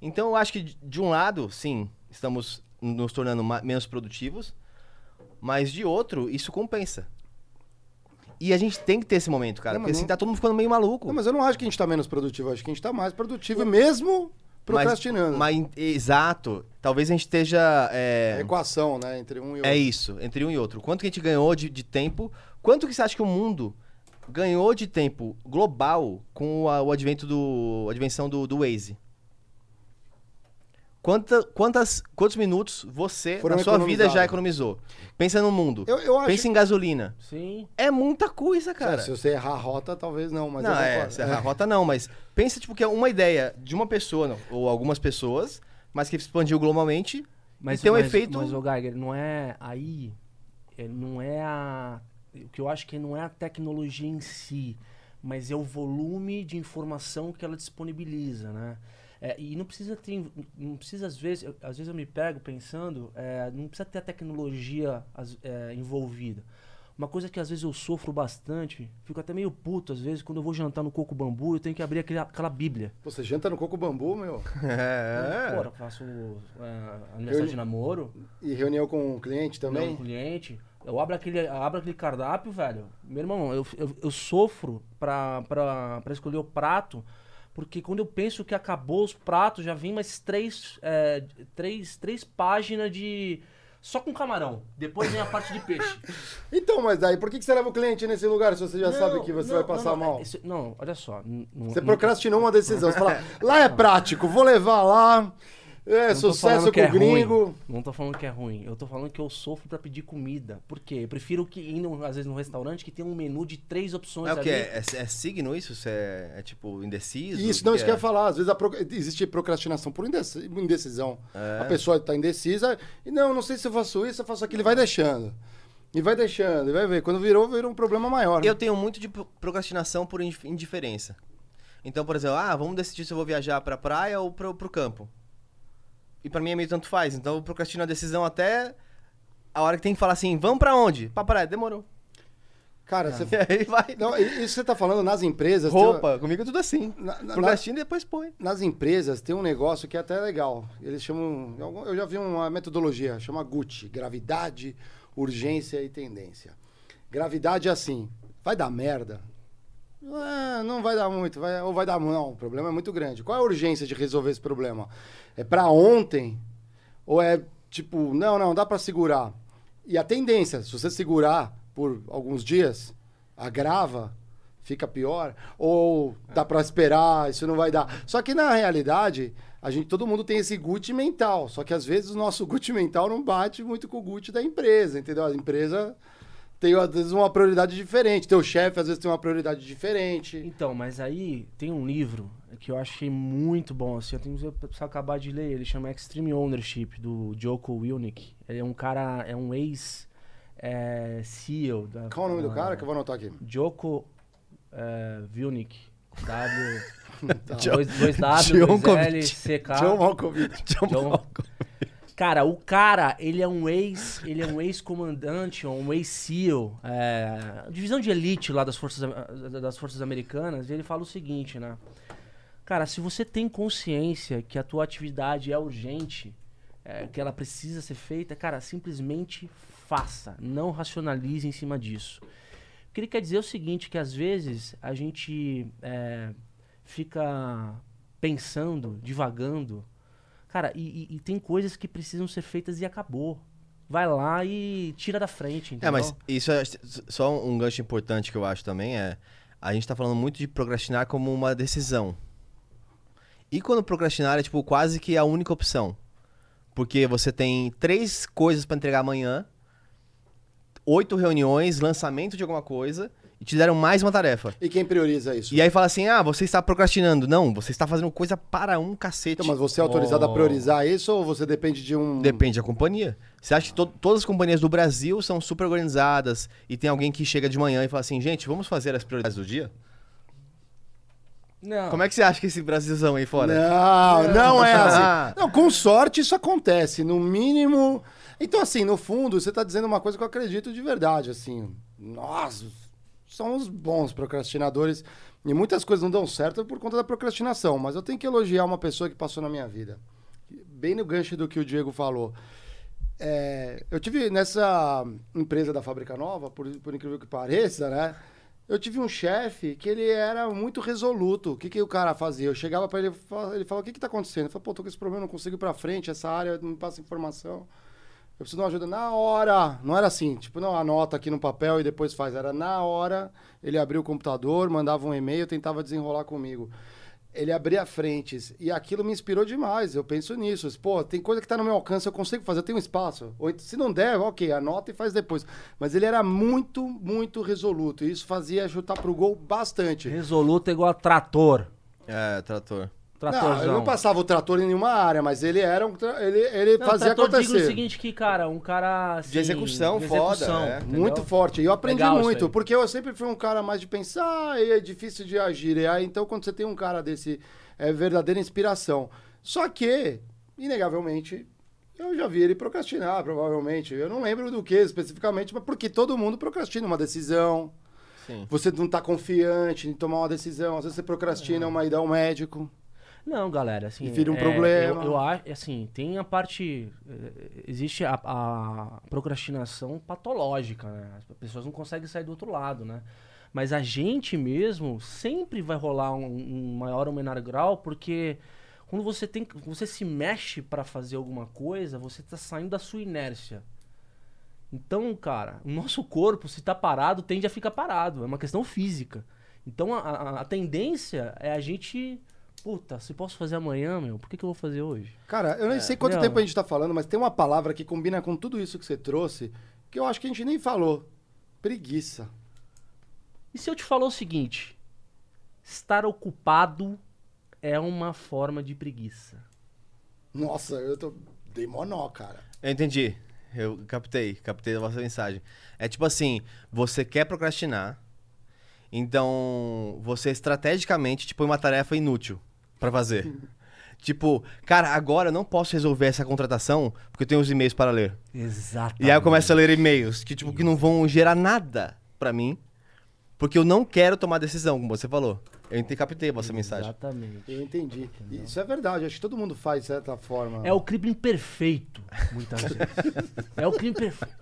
Então eu acho que, de- um lado, sim, estamos nos tornando menos produtivos, mas de outro, isso compensa. E a gente tem que ter esse momento, cara. Não, porque assim não- tá todo mundo ficando meio maluco. Não, mas eu não acho que a gente tá menos produtivo. Eu acho que a gente tá mais produtivo mesmo procrastinando. Mas, mas, exato. Talvez a gente esteja. é, A equação, né? Entre um e outro. É isso, entre um e outro. Quanto que a gente ganhou de, de tempo? Quanto que você acha que o mundo ganhou de tempo global com a- o advento do. a advenção do, do Waze? Quanta, quantas, quantos minutos você, Foram na sua vida, já economizou? Pensa no mundo. Eu, eu acho Pensa em gasolina. Sim. É muita coisa, cara. Se você errar a rota, talvez não, mas não, é, se errar a rota não, mas pensa, tipo, que é uma ideia de uma pessoa, não, ou algumas pessoas, mas que expandiu globalmente Mas e tem um mas, efeito... Mas, ô Geiger, não é aí. é, não é a. O que eu acho que não é a tecnologia em si, mas é o volume de informação que ela disponibiliza, né? É, e não precisa ter. Não precisa, às vezes. eu- às vezes eu me pego pensando, é, não precisa ter a tecnologia as- é, envolvida. Uma coisa que às vezes eu sofro bastante, fico até meio puto às vezes, quando eu vou jantar no Coco Bambu, eu tenho que abrir aquele- aquela bíblia. Você janta no coco bambu, meu? É. Pô, eu faço é, aniversário de namoro. E reunião com o cliente Não, também? cliente. Eu abro aquele, eu abro aquele cardápio, velho. Meu irmão, eu, eu, eu sofro pra, pra, pra escolher o prato, porque quando eu penso que acabou os pratos, já vem mais três, é, três, três páginas de. Só com camarão. Depois vem a parte de peixe. Então, mas daí, por que que você leva o cliente nesse lugar se você já Não, sabe que você não, vai passar não, mal? é, isso- não, olha só. Você procrastinou uma decisão. Você fala, lá é prático, vou levar lá. É, Não sucesso com que é o gringo. ruim. Não tô falando que é ruim. Eu tô falando que eu sofro pra pedir comida. Por quê? Eu prefiro que ir, às vezes, num restaurante que tem um menu de três opções É o que? ali. É, é, é signo isso? Isso é, é tipo indeciso? Isso, não, isso que eu é? ia falar. Às vezes a pro- existe procrastinação por indec- indecisão. É. A pessoa está indecisa e não, não sei se eu faço isso, eu faço aquilo, e vai deixando. E vai deixando, e vai ver. Quando virou, virou um problema maior. Eu tenho muito de pro- procrastinação por indif- indiferença. Então, por exemplo, ah, vamos decidir se eu vou viajar pra praia ou pro, pro campo. E pra mim é meio tanto faz. Então eu procrastino a decisão até a hora que tem que falar assim, vamos pra onde? Pra praia, demorou. Cara, você. E aí vai. Não, isso que você tá falando nas empresas. tem- Roupa, comigo é tudo assim. Na- na- Procrastina e depois põe. nas empresas tem um negócio que é até legal. Eles chamam. Eu já vi uma metodologia, chama GUT gravidade, urgência e tendência. Gravidade é assim: vai dar merda? Ah, não vai dar muito, vai, ou vai dar não. O problema é muito grande. Qual é a urgência de resolver esse problema? É pra ontem? Ou é tipo, não, não, dá pra segurar? E a tendência, se você segurar por alguns dias, agrava, fica pior, ou dá pra esperar, isso não vai dar. Só que na realidade, a gente, todo mundo tem esse gut mental, só que às vezes o nosso gut mental não bate muito com o gut da empresa, entendeu? A empresa tem às vezes uma prioridade diferente, teu chefe às vezes tem uma prioridade diferente. Então, mas aí tem um livro que eu achei muito bom, assim, eu tenho que acabar de ler, ele chama Extreme Ownership, do Joko Willink. Ele é um cara, é um ex é, CEO da... Qual o nome do da- cara que eu vou anotar aqui? Joko é, Willink. W... Tá. dois, dois W, dois Djokovic. L, C, K. John Malkovich. John- Cara, o cara, ele é um ex, ele é um ex-comandante, um ex-SEAL, é, divisão de elite lá das forças, das forças americanas, e ele fala o seguinte, né? Cara, se você tem consciência que a tua atividade é urgente, é, que ela precisa ser feita, cara, simplesmente faça, não racionalize em cima disso. O que ele quer dizer é o seguinte, que às vezes a gente é, fica pensando, divagando, Cara, e, e- e tem coisas que precisam ser feitas e acabou. Vai lá e tira da frente, entendeu? É, mas isso é só um gancho importante que eu acho também é. A gente tá falando muito de procrastinar como uma decisão. E quando procrastinar é tipo quase que a única opção. Porque você tem três coisas pra entregar amanhã, oito reuniões, lançamento de alguma coisa, e te deram mais uma tarefa. E quem prioriza isso? E aí fala assim: ah, você está procrastinando. Não, você está fazendo coisa para um cacete. Então, mas você é autorizado a Oh. priorizar isso ou você depende de um. Depende da companhia. Você acha que to- todas as companhias do Brasil são super organizadas e tem alguém que chega de manhã e fala assim, gente, vamos fazer as prioridades do dia? Não. Como é que você acha que esse Brasilzão aí fora? Não, não é Ah. assim. Não, com sorte isso acontece. No mínimo. Então, assim, no fundo, você tá dizendo uma coisa que eu acredito de verdade. Assim, nós somos bons procrastinadores. E muitas coisas não dão certo por conta da procrastinação. Mas eu tenho que elogiar uma pessoa que passou na minha vida. Bem no gancho do que o Diego falou. É, eu tive nessa empresa da Fábrica Nova, por, por incrível que pareça, né? Eu tive um chefe que ele era muito resoluto. O que, que o cara fazia? Eu chegava pra ele, ele falava, o que que tá acontecendo? Eu falava, pô, tô com esse problema, não consigo ir pra frente, essa área não me passa informação. Eu preciso de uma ajuda na hora. Não era assim, tipo, não, anota aqui no papel e depois faz. Era na hora, ele abria o computador, mandava um e-mail, tentava desenrolar comigo. Ele abria frentes. E aquilo me inspirou demais. Eu penso nisso. Pô, tem coisa que tá no meu alcance, eu consigo fazer, eu tenho um espaço. Ou, se não der, ok, anota e faz depois. Mas ele era muito, muito resoluto. E isso fazia chutar pro gol bastante. Resoluto é igual a trator. É, trator. Não, ele não passava o trator em nenhuma área, mas ele era um. tra- Ele, ele Não, fazia trator digo acontecer. o seguinte que, cara, um cara assim, De execução, foda, é. Muito forte. E eu aprendi Legal muito, porque eu sempre fui um cara mais de pensar e é difícil de agir. E aí, então, quando você tem um cara desse, é verdadeira inspiração. Só que, inegavelmente, eu já vi ele procrastinar, provavelmente. Eu não lembro do que especificamente, mas porque todo mundo procrastina uma decisão. Sim. Você não tá confiante em tomar uma decisão. Às vezes você procrastina uma ida ao médico. Não, galera, assim. E vira um é, problema. Eu, acho, assim, tem a parte. eh, Existe a, a procrastinação patológica, né? As pessoas não conseguem sair do outro lado, né? Mas a gente mesmo sempre vai rolar um, um maior ou menor grau, porque quando você tem, você se mexe pra fazer alguma coisa, você tá saindo da sua inércia. Então, cara, o nosso corpo, se tá parado, tende a ficar parado. É uma questão física. Então, a, a- a tendência é a gente puta, se posso fazer amanhã, meu, por que, que eu vou fazer hoje? Cara, eu nem sei quanto Não. tempo a gente tá falando, mas tem uma palavra que combina com tudo isso que você trouxe, que eu acho que a gente nem falou. Preguiça. E se eu te falar o seguinte: estar ocupado é uma forma de preguiça. Nossa, eu tô. Dei monó, cara. Eu entendi. Eu captei, captei a vossa mensagem. É tipo assim, você quer procrastinar, então você estrategicamente te põe uma tarefa inútil pra fazer. tipo, cara, agora eu não posso resolver essa contratação porque eu tenho os e-mails para ler. Exato. E aí eu começo a ler e-mails que, tipo, que não vão gerar nada pra mim, porque eu não quero tomar decisão, como você falou. Eu entendi, captei a vossa mensagem. Exatamente. Eu entendi. Isso é verdade, acho que todo mundo faz de certa forma. É o crime perfeito, muitas vezes. É o crime perfeito.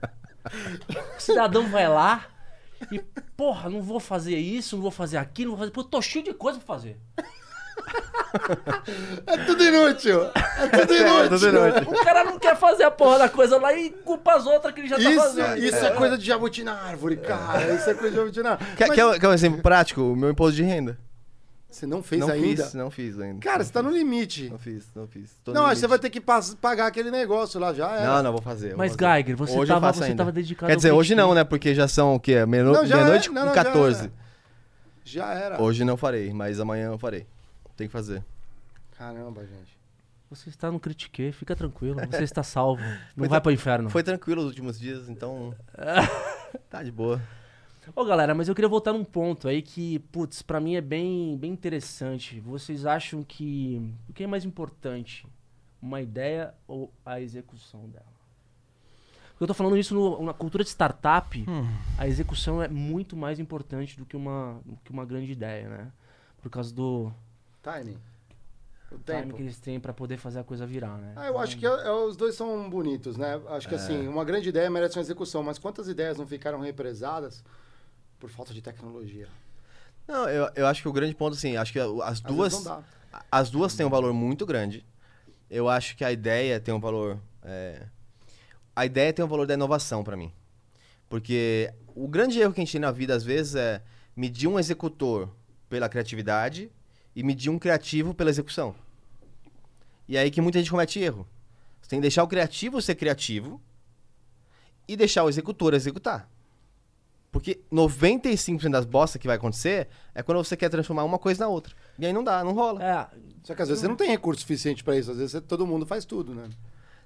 O cidadão vai lá e, porra, não vou fazer isso, não vou fazer aquilo, não vou fazer. Pô, eu tô cheio de coisa pra fazer. É tudo inútil! É tudo É, inútil! tudo inútil. O cara não quer fazer a porra da coisa lá e culpa as outras que ele já tá Isso, fazendo. isso é. coisa de jabuti na árvore, cara. Isso é coisa de jabuti na árvore. Quer, Mas quer, quer um exemplo prático? O meu imposto de renda. Você não fez não ainda? fiz, não fiz ainda. Cara, você tá no limite. Não fiz, não fiz. Tô Não, você vai ter que pagar aquele negócio lá já. Era. Não, não, vou fazer. vou Mas, fazer. Geiger, você Hoje tava- você ainda. tava dedicado Quer ao dizer, hoje não, né? Porque já são o quê? Meia- Não, já Meia-noite é. com Não, não, já 14. era. Já era. Hoje não farei, mas amanhã eu farei. Tem que fazer. Caramba, gente. Você está no critique, fica tranquilo, você está salvo. Não vai tra- pro inferno. Foi tranquilo os últimos dias, então. tá de boa. Ô galera, mas eu queria voltar num ponto aí que, putz, pra mim é bem, bem interessante. Vocês acham que o que é mais importante? Uma ideia ou a execução dela? Eu tô falando isso no- na cultura de startup, a execução é muito mais importante do que uma, do que uma grande ideia, né? Por causa do Timing. O time tempo. que eles têm pra poder fazer a coisa virar, né? Ah, eu acho que é- é- os dois são bonitos, né? Acho que assim, uma grande ideia merece uma execução, mas quantas ideias não ficaram represadas por falta de tecnologia? Não, eu, eu acho que o grande ponto, assim, acho que as duas. vezes não dá. As duas têm um valor muito grande. Eu acho que a ideia tem um valor. é, A ideia tem um valor da inovação pra mim. Porque o grande erro que a gente tem na vida, às vezes, é medir um executor pela criatividade e medir um criativo pela execução. E é aí que muita gente comete erro. Você tem que deixar o criativo ser criativo e deixar o executor executar. Porque 95% das bostas que vai acontecer é quando você quer transformar uma coisa na outra. E aí não dá, não rola. É, Só que às vezes você não tem recurso suficiente pra isso, às vezes você- todo mundo faz tudo, né?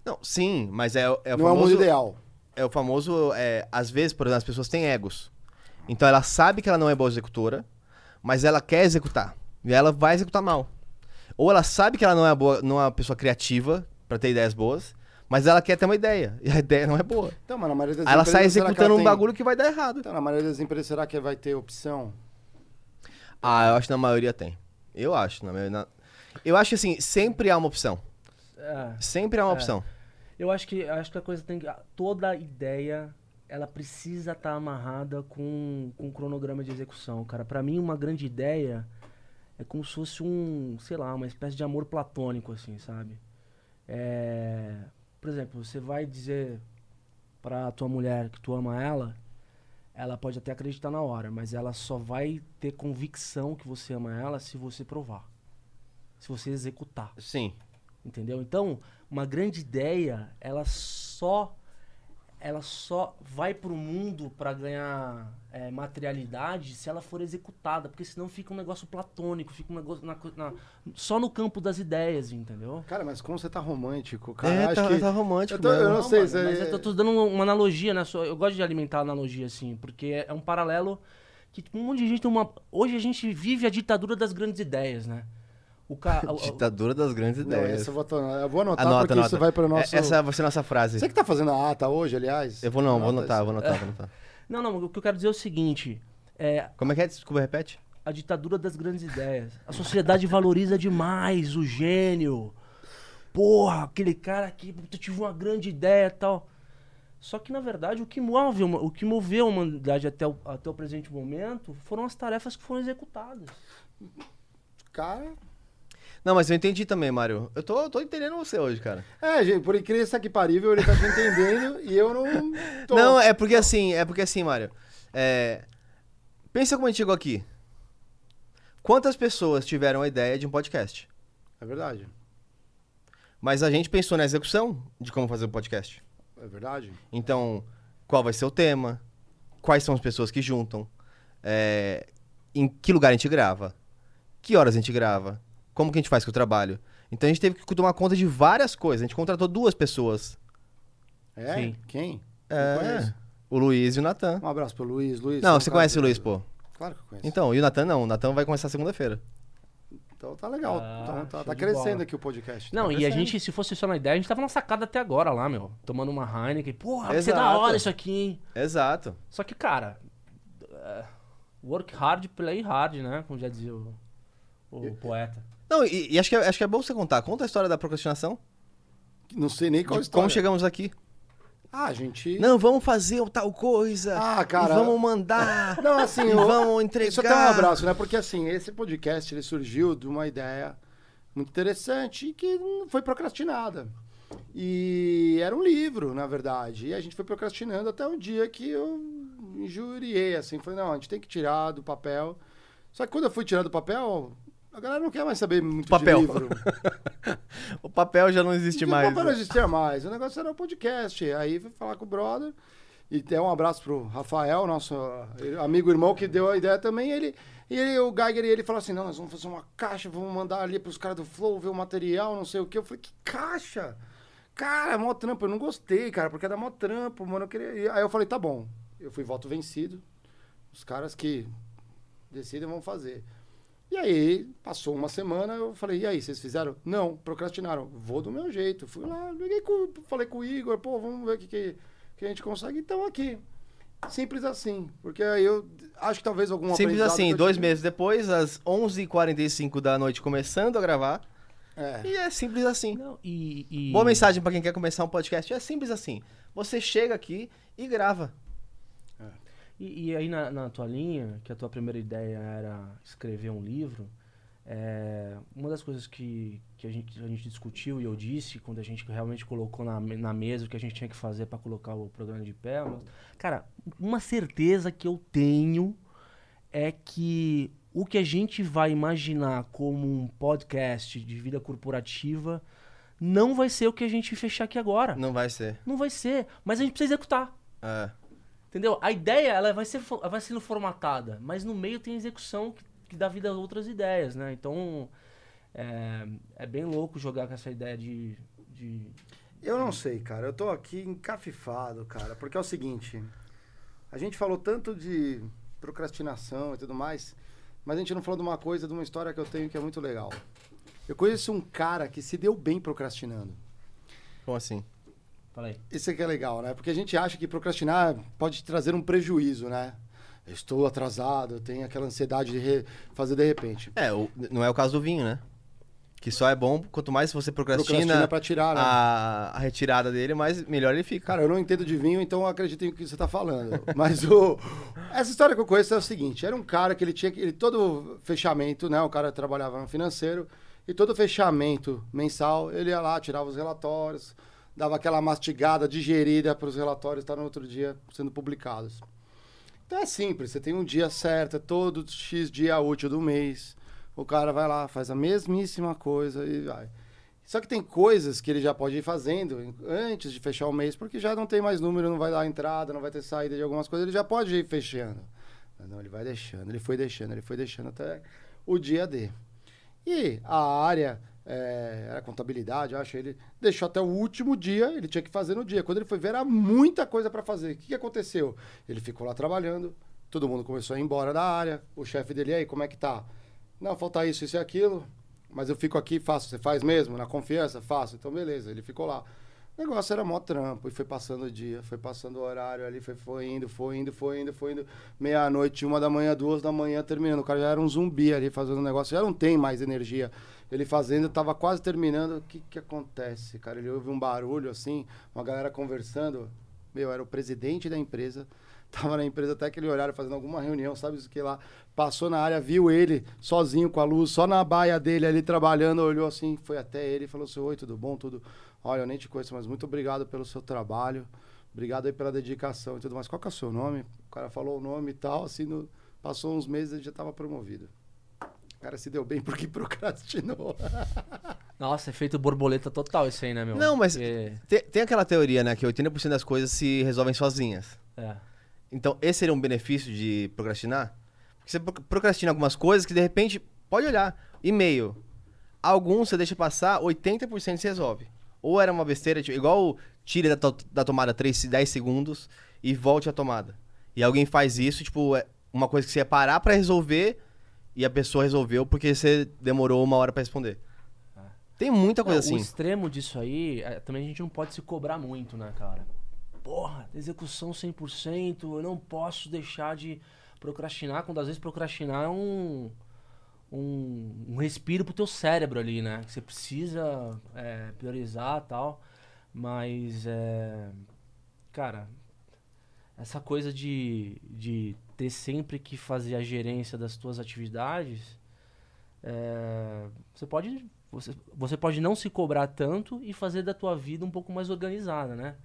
Não, sim, mas é, o- é o não é o famoso. mundo ideal. É o famoso. é, às vezes, por exemplo, as pessoas têm egos. Então ela sabe que ela não é boa executora, mas ela quer executar. E ela vai executar mal. Ou ela sabe que ela não é, boa, não é uma pessoa criativa pra ter ideias boas, mas ela quer ter uma ideia. E a ideia não é boa. Então, mas na maioria das Aí ela sai executando ela um tem- bagulho que vai dar errado. Então, na maioria das empresas, será que vai ter opção? Ah, eu acho que na maioria tem. Eu acho. Na maioria, na- Eu acho que assim, sempre há uma opção. é. Sempre há uma É. opção. Eu acho que acho que a coisa tem que toda ideia ela precisa estar amarrada com, com um cronograma de execução, cara. Pra mim uma grande ideia é como se fosse um, sei lá, uma espécie de amor platônico assim, sabe? É, por exemplo, você vai dizer pra tua mulher que tu ama ela, ela pode até acreditar na hora, mas ela só vai ter convicção que você ama ela se você provar. Se você executar. Sim. Entendeu? Então, uma grande ideia, ela só ela só vai pro mundo para ganhar é, materialidade se ela for executada, porque senão fica um negócio platônico, fica um negócio na na- só no campo das ideias, entendeu? Cara, mas como você tá romântico, cara. é, acho tá, que... tá romântico eu, tô- eu mesmo. não sei mano, mas eu tô, tô dando uma, analogia, né? Só- Eu gosto de alimentar a analogia assim, porque é, é um paralelo que tipo, um monte de gente tem uma hoje a gente vive a ditadura das grandes ideias, né? O cara Ditadura das grandes Não, ideias. essa eu vou, eu vou anotar Anota, porque anota. isso vai para o nosso... É- Essa vai ser a nossa frase. Você que tá fazendo a ata hoje, aliás? Eu vou não, vou Anota anotar, vou anotar, vou anotar. Não, não, o que eu quero dizer é o seguinte, é, Como é que é? Desculpa, repete. a ditadura das grandes ideias. A sociedade valoriza demais o gênio. Porra, aquele cara que tive uma grande ideia e tal. Só que, na verdade, o que, move, o que moveu a humanidade até o, até o presente momento foram as tarefas que foram executadas. Cara... Não, mas eu entendi também, Mário. Eu tô, eu tô entendendo você hoje, cara. É, gente, por incrível que parível, ele tá te entendendo e eu não tô. Não, é porque assim, é porque assim, Mário. É... Pensa como a gente chegou aqui. Quantas pessoas tiveram a ideia de um podcast? É verdade. Mas a gente pensou na execução de como fazer o podcast. É verdade. Então, qual vai ser o tema? Quais são as pessoas que juntam? É, em que lugar a gente grava? Que horas a gente grava? Como que a gente faz com o trabalho? Então a gente teve que tomar conta de várias coisas. A gente contratou duas pessoas. É? Sim. Quem? É, o Luiz e o Natan. Um abraço pro Luiz. Luiz Não, você conhece o Luiz, pô. Claro que eu conheço. Então, e o Natan não. O Natan vai começar segunda-feira. Então tá legal. Ah, então tá, tá crescendo aqui o podcast. Não, tá e a gente, se fosse só na ideia, a gente tava na sacada até agora lá, meu. Tomando uma Heineken. Porra, vai ser da Exato. hora isso aqui, hein? Exato. Só que, cara, é, work hard, play hard, né? Como já dizia o, o poeta. Não, e, e acho, que é, acho que é bom você contar. Conta a história da procrastinação. Não sei nem qual de história. como chegamos aqui. Ah, a gente... Não, vamos fazer tal coisa. Ah, cara. E vamos mandar. Não, assim, e eu- vamos entregar. Isso até um abraço, né? Porque assim, esse podcast ele surgiu de uma ideia muito interessante que foi procrastinada. E era um livro, na verdade. E a gente foi procrastinando até um dia que eu injuriei, assim. Falei, não, a gente tem que tirar do papel. Só que quando eu fui tirar do papel, a galera não quer mais saber muito Papel. de livro. O papel já não existe Porque mais. O papel não existia mais. O negócio era o podcast. Aí fui falar com o brother. E tem um abraço pro Rafael, nosso amigo irmão, que deu a ideia também. Ele, e ele, o Geiger e ele falaram assim: não, nós vamos fazer uma caixa, vamos mandar ali pros caras do Flow ver o material, não sei o quê. Eu falei, que caixa? Cara, é mó trampo. Eu não gostei, cara, porque era mó trampo, mano. Eu queria... e Aí eu falei, tá bom. Eu fui voto vencido. Os caras que decidem vão fazer. E aí, passou uma semana, eu falei, e aí, vocês fizeram? Não, procrastinaram. Vou do meu jeito. Fui lá, liguei com, falei com o Igor, pô, vamos ver o que, que, que a gente consegue. Então, aqui. Simples assim. Porque aí eu acho que talvez algum Simples assim, dois tive- meses depois, às 11h45 da noite, começando a gravar. É. E é simples assim. Não, e, e- Boa mensagem pra quem quer começar um podcast. É simples assim. Você chega aqui e grava. E, e aí na, na tua linha, que a tua primeira ideia era escrever um livro, é, uma das coisas que, que a, gente, a gente discutiu e eu disse quando a gente realmente colocou na, na mesa o que a gente tinha que fazer para colocar o programa de pé, mas, cara, uma certeza que eu tenho é que o que a gente vai imaginar como um podcast de vida corporativa não vai ser o que a gente fechar aqui agora. Não vai ser. Não vai ser, mas a gente precisa executar. É. Entendeu? A ideia ela vai, ser, vai sendo formatada, mas no meio tem a execução que, que dá vida a outras ideias, né? Então é, é bem louco jogar com essa ideia de. de Eu não sei, cara. Eu tô aqui encafifado, cara. Porque é o seguinte: a gente falou tanto de procrastinação e tudo mais, mas a gente não falou de uma coisa, de uma história que eu tenho que é muito legal. Eu conheço um cara que se deu bem procrastinando. Como assim? Fala aí. Isso aqui é legal, né? Porque a gente acha que procrastinar pode trazer um prejuízo, né? Eu estou atrasado, eu tenho aquela ansiedade de re- fazer de repente. É, o- não é o caso do vinho, né? Que só é bom quanto mais você procrastina, Procrastina pra tirar, né? a, a retirada dele, mais melhor ele fica. Cara, eu não entendo de vinho, então eu acredito em o que você tá falando. Mas o... essa história que eu conheço é o seguinte: era um cara que ele tinha que. Ele, todo fechamento, né? O cara trabalhava no financeiro, e todo fechamento mensal, ele ia lá, tirava os relatórios, dava aquela mastigada, digerida para os relatórios estar no outro dia sendo publicados. Então é simples, você tem um dia certo, é todo X dia útil do mês. O cara vai lá, faz a mesmíssima coisa e vai. Só que tem coisas que ele já pode ir fazendo antes de fechar o mês, porque já não tem mais número, não vai dar entrada, não vai ter saída de algumas coisas, ele já pode ir fechando. Mas não, ele vai deixando, ele foi deixando, ele foi deixando até o dia D. E a área, é, era contabilidade, acho, ele deixou até o último dia, ele tinha que fazer no dia. Quando ele foi ver, era muita coisa para fazer. O que, que aconteceu? Ele ficou lá trabalhando, todo mundo começou a ir embora da área, o chefe dele, aí, como é que tá? Não, falta isso, isso e aquilo, mas eu fico aqui, faço. Você faz mesmo? Na confiança? Faço. Então, beleza. Ele ficou lá. O negócio era mó trampo. E foi passando o dia, foi passando o horário ali, foi, foi indo, foi indo, foi indo, foi indo. Meia-noite, uma da manhã, duas da manhã, terminando. O cara já era um zumbi ali fazendo o negócio. Já não tem mais energia. Ele fazendo, tava quase terminando. O que que acontece, cara? Ele ouve um barulho assim, uma galera conversando. Meu, era o presidente da empresa. Tava na empresa até aquele horário fazendo alguma reunião, sabe o que lá. Passou na área, viu ele sozinho com a luz, só na baia dele ali trabalhando, olhou assim, foi até ele e falou assim: Oi, tudo bom? Tudo. Olha, eu nem te conheço, mas muito obrigado pelo seu trabalho. Obrigado aí pela dedicação e tudo mais. Qual que é o seu nome? O cara falou o nome e tal, assim, no- passou uns meses ele já estava promovido. O cara se deu bem porque procrastinou. Nossa, efeito borboleta total isso aí, né, meu? Não, mas Porque- tem, tem aquela teoria, né, que 80% das coisas se resolvem sozinhas. É. Então, esse seria um benefício de procrastinar? Porque você pro- procrastina algumas coisas que, de repente, pode olhar. E-mail. Alguns você deixa passar, 80% se resolve. Ou era uma besteira, tipo, igual tire da, da tomada 3, 10 segundos e volte à tomada. E alguém faz isso, tipo, é uma coisa que você ia parar pra resolver e a pessoa resolveu porque você demorou uma hora pra responder. Tem muita coisa Não, assim. O extremo disso aí, é, também a gente não pode se cobrar muito, né, cara? Porra, execução 100%, eu não posso deixar de procrastinar, quando às vezes procrastinar é um, um, um respiro pro teu cérebro ali, né? Você precisa é, priorizar tal, mas, é, cara, essa coisa de, de ter sempre que fazer a gerência das tuas atividades, é, você pode você, você pode não se cobrar tanto e fazer da tua vida um pouco mais organizada, né?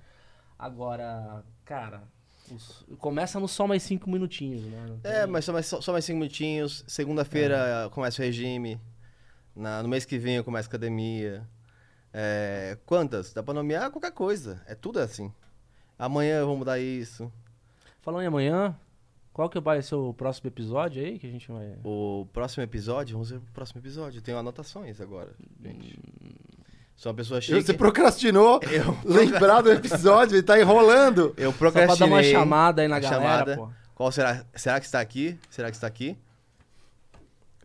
Agora, cara, os- começa no só mais cinco minutinhos, né? É, tem- mas só mais, só mais cinco minutinhos. Segunda-feira começa o regime. Na- no mês que vem eu começo a academia. É, quantas? Dá pra nomear qualquer coisa. É tudo assim. Amanhã eu vou mudar isso. Falando em amanhã, qual que vai ser o próximo episódio aí que a gente vai... O próximo episódio, vamos ver o próximo episódio. Eu tenho anotações agora, gente. Sou uma pessoa chique. Você procrastinou Eu, lembrar do episódio e tá enrolando. eu Só pra dar procrastinei. uma chamada aí na galera, chamada. pô. Qual será? Será que está aqui? Será que está aqui?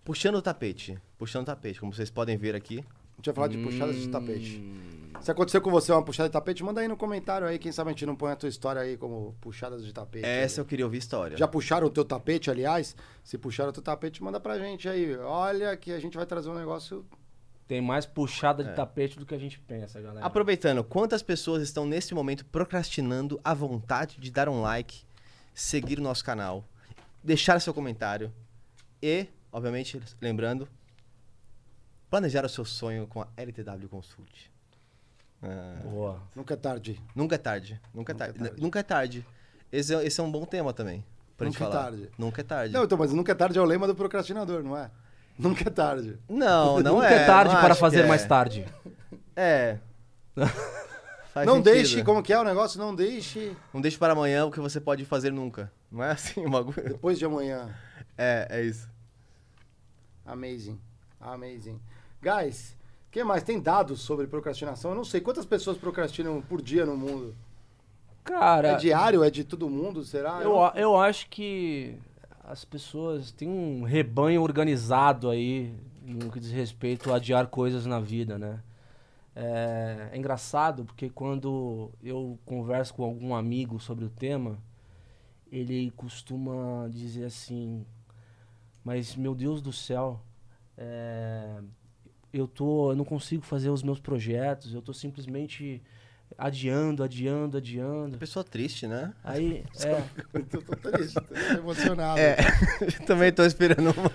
Puxando o tapete. Puxando o tapete, como vocês podem ver aqui. A gente vai falar de puxadas de tapete. Hum, Se aconteceu com você uma puxada de tapete, manda aí no comentário aí. Quem sabe a gente não põe a tua história aí como puxadas de tapete. Essa eu queria ouvir história. Já puxaram o teu tapete, aliás? Se puxaram o teu tapete, manda pra gente aí. Olha que a gente vai trazer um negócio. Tem mais puxada É. de tapete do que a gente pensa, galera. Aproveitando, quantas pessoas estão nesse momento procrastinando a vontade de dar um like, seguir o nosso canal, deixar seu comentário e, obviamente, lembrando, planejar o seu sonho com a LTW Consult. Ah, Boa. Nunca é tarde. nunca é tarde. Nunca, é Nunca é tarde. tarde. Nunca é tarde. Esse é, esse é um bom tema também. Pra Nunca gente é falar. tarde. Nunca é tarde. Não, então, mas nunca é tarde é o lema do procrastinador, não é? Nunca é tarde. Não, não Nunca é. é tarde para fazer é. mais tarde. É. Faz não sentido. deixe, como que é o negócio? Não deixe Não deixe para amanhã o que você pode fazer nunca. Não é assim o bagulho? depois de amanhã. É, é isso. Amazing. Amazing. Guys, o que mais? Tem dados sobre procrastinação? Eu não sei. Quantas pessoas procrastinam por dia no mundo? Cara, É diário? É de todo mundo? Será? eu, eu acho que as pessoas têm um rebanho organizado aí no que diz respeito a adiar coisas na vida, né? É, é engraçado porque quando eu converso com algum amigo sobre o tema, ele costuma dizer assim: Mas meu Deus do céu, é, eu tô, eu não consigo fazer os meus projetos, eu tô simplesmente adiando, adiando, adiando. Pessoa triste, né? Aí, é, Eu tô triste, tô emocionado. É. Também tô esperando uma.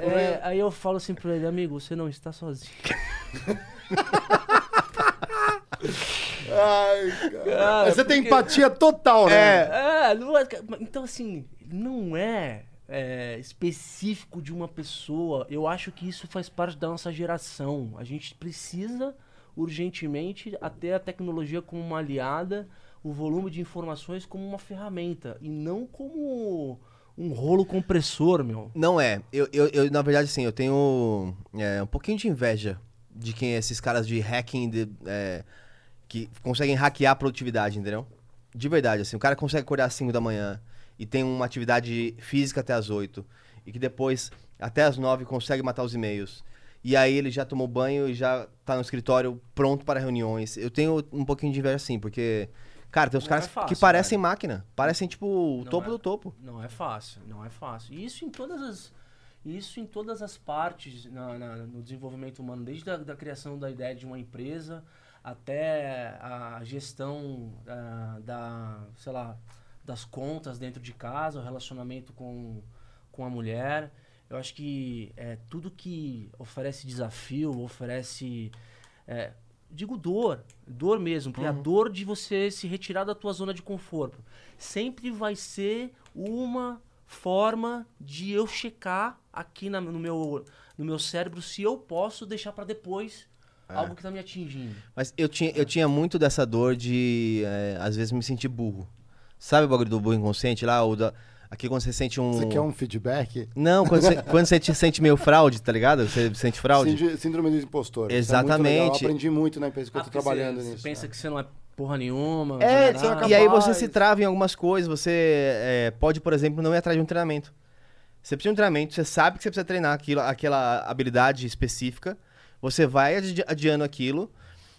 é, aí eu falo assim pra ele, amigo, você não está sozinho. Ai, cara. Cara, Você tem porque- empatia total, né? É, não é, então assim, não é, é, específico de uma pessoa. Eu acho que isso faz parte da nossa geração. A gente precisa urgentemente até a tecnologia como uma aliada, o volume de informações como uma ferramenta e não como um rolo compressor, meu. Não é. Eu, eu, eu, na verdade, sim, eu tenho é, um pouquinho de inveja de quem é esses caras de hacking de, é, que conseguem hackear a produtividade, entendeu? De verdade, assim, o cara consegue acordar às 5 da manhã e tem uma atividade física até às 8 e que depois, até às 9, consegue matar os e-mails. E aí ele já tomou banho e já tá no escritório pronto para reuniões. Eu tenho um pouquinho de inveja, sim, porque, cara, tem uns Não caras é fácil, que parecem máquina. Parecem, tipo, o Não topo é. do topo. Não é fácil, não é fácil. E isso em todas as, isso em todas as partes na- na- no desenvolvimento humano, desde a da criação da ideia de uma empresa até a gestão ah, da, sei lá, das contas dentro de casa, o relacionamento com, com a mulher. Eu acho que é, tudo que oferece desafio, oferece. é, digo dor, dor mesmo, porque a dor de você se retirar da tua zona de conforto sempre vai ser uma forma de eu checar aqui na- no, meu, no meu cérebro se eu posso deixar pra depois algo que tá me atingindo. Mas eu tinha, eu tinha muito dessa dor de, é, às vezes, me sentir burro. Sabe o bagulho do burro inconsciente lá? Ou da, aqui quando você sente um... Você quer um feedback? Não, quando você, quando você te sente meio fraude, tá ligado? Você sente fraude? Síndrome- do impostor. Isso é muito Exatamente. legal. Eu aprendi muito na empresa que eu tô porque trabalhando você, nisso. Você pensa né? que você não é porra nenhuma. É, é e aí você se trava em algumas coisas, você é, pode, por exemplo, não ir atrás de um treinamento. Você precisa de um treinamento, você sabe que você precisa treinar aquilo, aquela habilidade específica, você vai adi- adiando aquilo,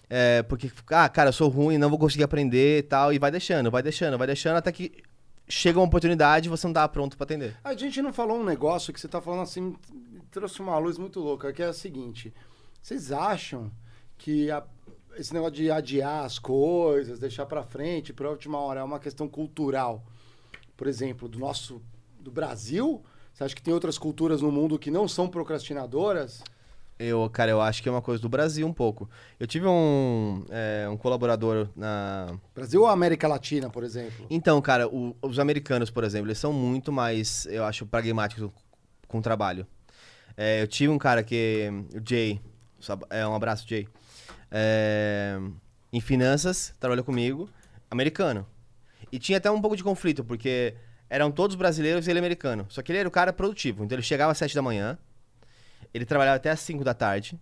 é, porque, ah, cara, eu sou ruim, não vou conseguir aprender e tal, e vai deixando, vai deixando, vai deixando, até que chega uma oportunidade e você não tá pronto pra atender. A gente não falou um negócio que você tá falando assim, trouxe uma luz muito louca, que é a seguinte. Vocês acham que a- esse negócio de adiar as coisas, deixar pra frente, pra última hora, é uma questão cultural? Por exemplo, do nosso, do Brasil? Você acha que tem outras culturas no mundo que não são procrastinadoras? Eu, cara, eu acho que é uma coisa do Brasil um pouco. Eu tive um, é, um colaborador na, Brasil ou América Latina, por exemplo? Então, cara, o- os americanos, por exemplo, eles são muito mais, eu acho, pragmáticos com o trabalho. É, eu tive um cara que, o Jay, é, um abraço, Jay, é, em finanças, trabalhou comigo, americano. E tinha até um pouco de conflito, porque eram todos brasileiros e ele americano. Só que ele era o cara produtivo, então ele chegava às 7 da manhã, ele trabalhava até às 5 da tarde,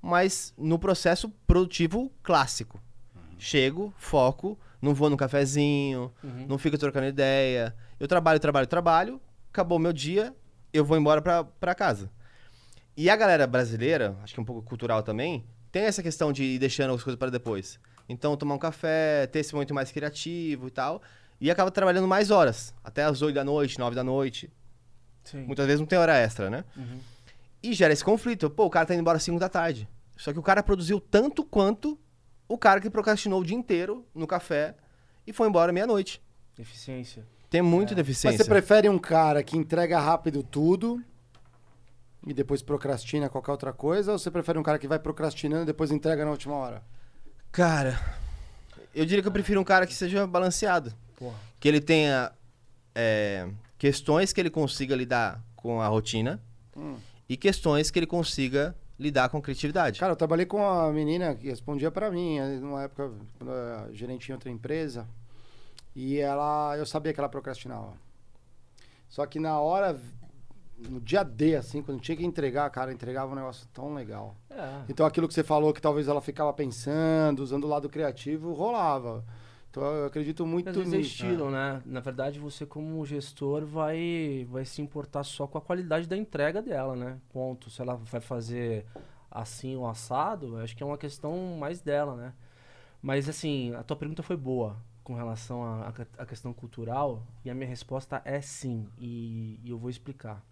mas no processo produtivo clássico. Chego, foco, não vou no cafezinho, não fico trocando ideia. Eu trabalho, trabalho, trabalho, acabou o meu dia, eu vou embora pra, pra casa. E a galera brasileira, acho que é um pouco cultural também, tem essa questão de ir deixando as coisas para depois. Então, tomar um café, ter esse momento mais criativo e tal. E acaba trabalhando mais horas, até as 8 da noite, 9 da noite. Sim. Muitas vezes não tem hora extra, né? Uhum. E gera esse conflito. Pô, o cara tá indo embora às 5 da tarde. Só que o cara produziu tanto quanto o cara que procrastinou o dia inteiro no café e foi embora meia-noite. Eficiência. Tem muita Mas deficiência. você prefere um cara que entrega rápido tudo e depois procrastina qualquer outra coisa? Ou você prefere um cara que vai procrastinando e depois entrega na última hora? Cara, eu diria que eu prefiro um cara que seja balanceado. Porra. Que ele tenha é, questões que ele consiga lidar com a rotina Hum. E questões que ele consiga lidar com criatividade. Cara, eu trabalhei com uma menina que respondia pra mim, eh, numa época, quando eu era gerente em outra empresa, e ela, eu sabia que ela procrastinava. Só que na hora, no dia D, assim, quando tinha que entregar, cara, entregava um negócio tão legal. É. Então aquilo que você falou, que talvez ela ficava pensando, usando o lado criativo, rolava. Então eu acredito muito é nisso. estilo, né? Na verdade, você como gestor vai, vai se importar só com a qualidade da entrega dela, né? Ponto. Se ela vai fazer assim ou assado, acho que é uma questão mais dela, né? Mas assim, a tua pergunta foi boa com relação à questão cultural e a minha resposta é sim. E, e eu vou explicar.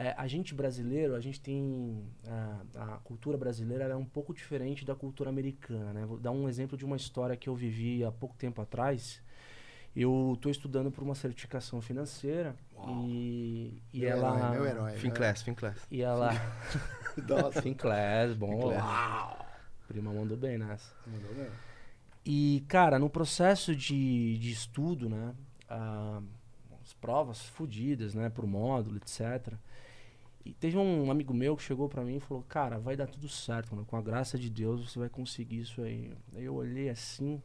É, a gente brasileiro, a gente tem. A, a cultura brasileira ela é um pouco diferente da cultura americana, né? Vou dar um exemplo de uma história que eu vivi há pouco tempo atrás. Eu estou estudando por uma certificação financeira e, e Meu ela. herói, meu herói. Finclass, Finclass. E ela. Nossa. Finclass, bom. Finclass. Uau! Prima mandou bem nessa. Mandou bem. E, cara, no processo de, de estudo, né? ah, as provas fodidas, né? Por módulo, etc. E teve um amigo meu que chegou pra mim e falou: Cara, vai dar tudo certo, mano. Com a graça de Deus você vai conseguir isso aí. Aí eu olhei assim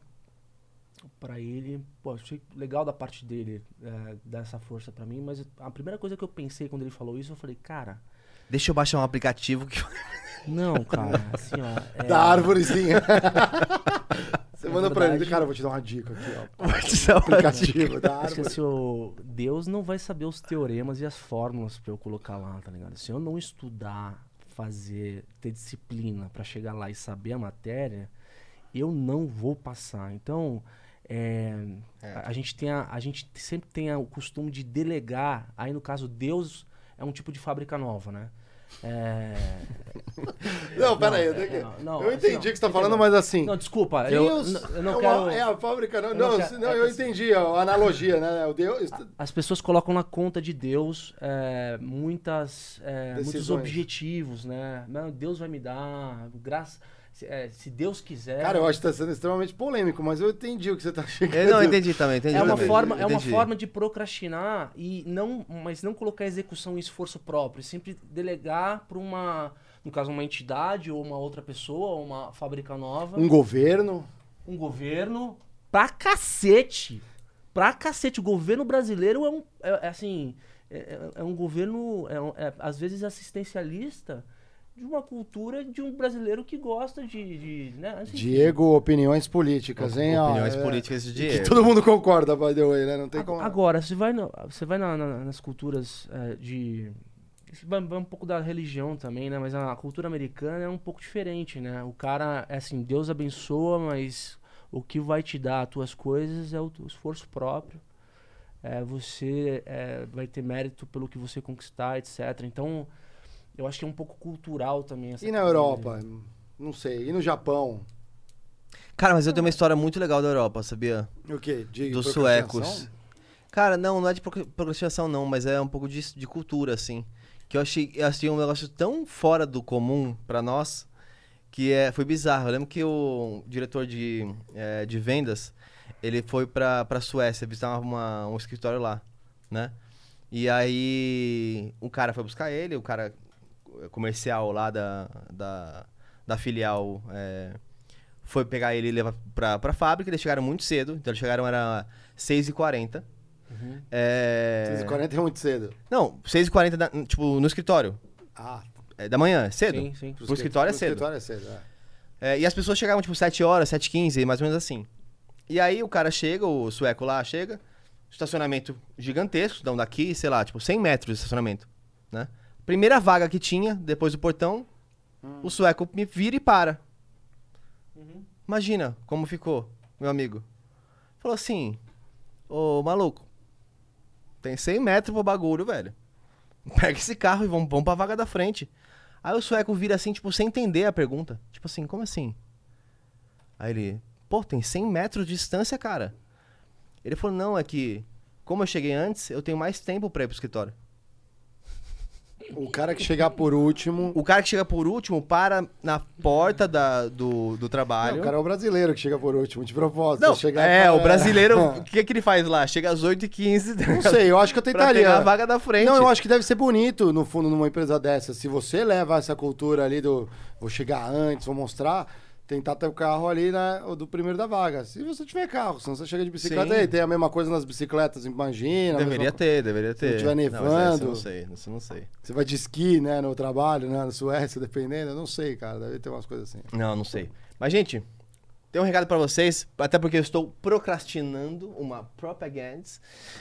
pra ele. Pô, achei legal da parte dele é, dar essa força pra mim. Mas a primeira coisa que eu pensei quando ele falou isso, eu falei: Cara, Deixa eu baixar um aplicativo que. não, cara. Assim, ó. é- Da árvorezinha. Você manda pra ele, verdade- cara, eu vou te dar uma dica aqui, ó. Vai te dar uma Aplicativo da Acho que árvore. assim, o Deus não vai saber os teoremas e as fórmulas pra eu colocar lá, tá ligado? Se eu não estudar, fazer, ter disciplina pra chegar lá e saber a matéria, eu não vou passar. Então, é, É. A, a gente tem a, a gente sempre tem a- o costume de delegar. Aí, no caso, Deus é um tipo de fábrica nova, né? É, Não, pera aí. Não, eu é, não, não, eu assim, entendi o que você tá entendeu? falando, mas assim. não, desculpa, eu, Deus n- eu não é, quero. uma, é a fábrica. Não, eu não, quero- se- não, é eu que- entendi a analogia, né? O Deus. As pessoas colocam na conta de Deus é, muitas, é, muitos objetivos, né? Deus vai me dar, graça, se, é, se Deus quiser. Cara, eu acho que tá sendo extremamente polêmico, mas eu entendi o que você tá chegando. Eu não entendi também, entendi é uma também. forma, é uma Entendi. forma de procrastinar e não, mas não colocar execução em esforço próprio, sempre delegar para uma, no caso uma entidade ou uma outra pessoa, ou uma fábrica nova, Um governo. um governo pra cacete. Pra cacete, o governo brasileiro é um é, é assim, é, é- é um governo é, é, às vezes assistencialista de uma cultura de um brasileiro que gosta de, de né? assim, Diego, opiniões políticas, hein? ó, Opiniões é, políticas de Que Diego. todo mundo concorda, by the way, né? Não tem Ag- como. Agora, você vai, na- você vai na- na- nas culturas é, de. Vai, vai um pouco da religião também, né? Mas a cultura americana é um pouco diferente, né? O cara, é assim, Deus abençoa, mas o que vai te dar as tuas coisas é o teu esforço próprio. É, você é, vai ter mérito pelo que você conquistar, etc. Então, eu acho que é um pouco cultural também. Essa E na de- Europa? Não sei. E no Japão? Cara, mas eu tenho uma história muito legal da Europa, sabia? O quê? De Dos suecos. Cara, não, não é de procra- procrastinação não, mas é um pouco de, de cultura, assim. Que eu achei, eu achei um negócio tão fora do comum pra nós, que é, foi bizarro. Eu lembro que o diretor de, eh, de vendas, ele foi pra, pra Suécia visitar uma, um escritório lá, né? E aí, um cara foi buscar ele, o cara comercial lá da, da, da filial eh, foi pegar ele e levar pra, pra fábrica. Eles chegaram muito cedo, então eles chegaram era 6h40. Uhum. É... 6h40 é muito cedo. Não, 6h40, da- tipo, no escritório. Ah, É, da manhã, cedo. Sim, sim. Pro escritório é pro cedo. escritório é cedo, é. É, e as pessoas chegavam, tipo, 7 horas, 7h15, mais ou menos assim. E aí o cara chega, o sueco lá chega, estacionamento gigantesco, dão daqui, sei lá, tipo, 100 metros de estacionamento, né? Primeira vaga que tinha, depois do portão, o sueco me vira e para. Imagina como ficou, meu amigo. Falou assim, ô maluco, tem 100 metros pro bagulho, velho. Pega esse carro e vamos, vamos pra vaga da frente. Aí o sueco vira assim, tipo, sem entender a pergunta. Tipo assim, como assim? Aí ele, pô, tem 100 metros de distância, cara. Ele falou, não, é que, como eu cheguei antes, eu tenho mais tempo pra ir pro escritório. O cara que chegar por último. O cara que chega por último para na porta da, do, do Não, trabalho. o cara é o brasileiro que chega por último, de propósito. Não, é, pra- o brasileiro, o que, que ele faz lá? Chega às 8h15 Não sei, eu acho que eu pra tentaria. pegar a vaga da frente. Não, eu acho que deve ser bonito, no fundo, numa empresa dessa. Se você leva essa cultura ali do vou chegar antes, vou mostrar, tentar ter o carro ali, né, o do primeiro da vaga. Se você tiver carro, senão você chega de bicicleta Sim. aí, tem a mesma coisa nas bicicletas, imagina. Deveria mesma ter, deveria ter. tiver Não, mas essa nevando. eu não sei, não sei. Você vai de esqui, né, no trabalho, né, na Suécia, dependendo. Eu não sei, cara, deve ter umas coisas assim. Não, não sei. Mas, gente, tem um recado pra vocês, até porque eu estou procrastinando uma propaganda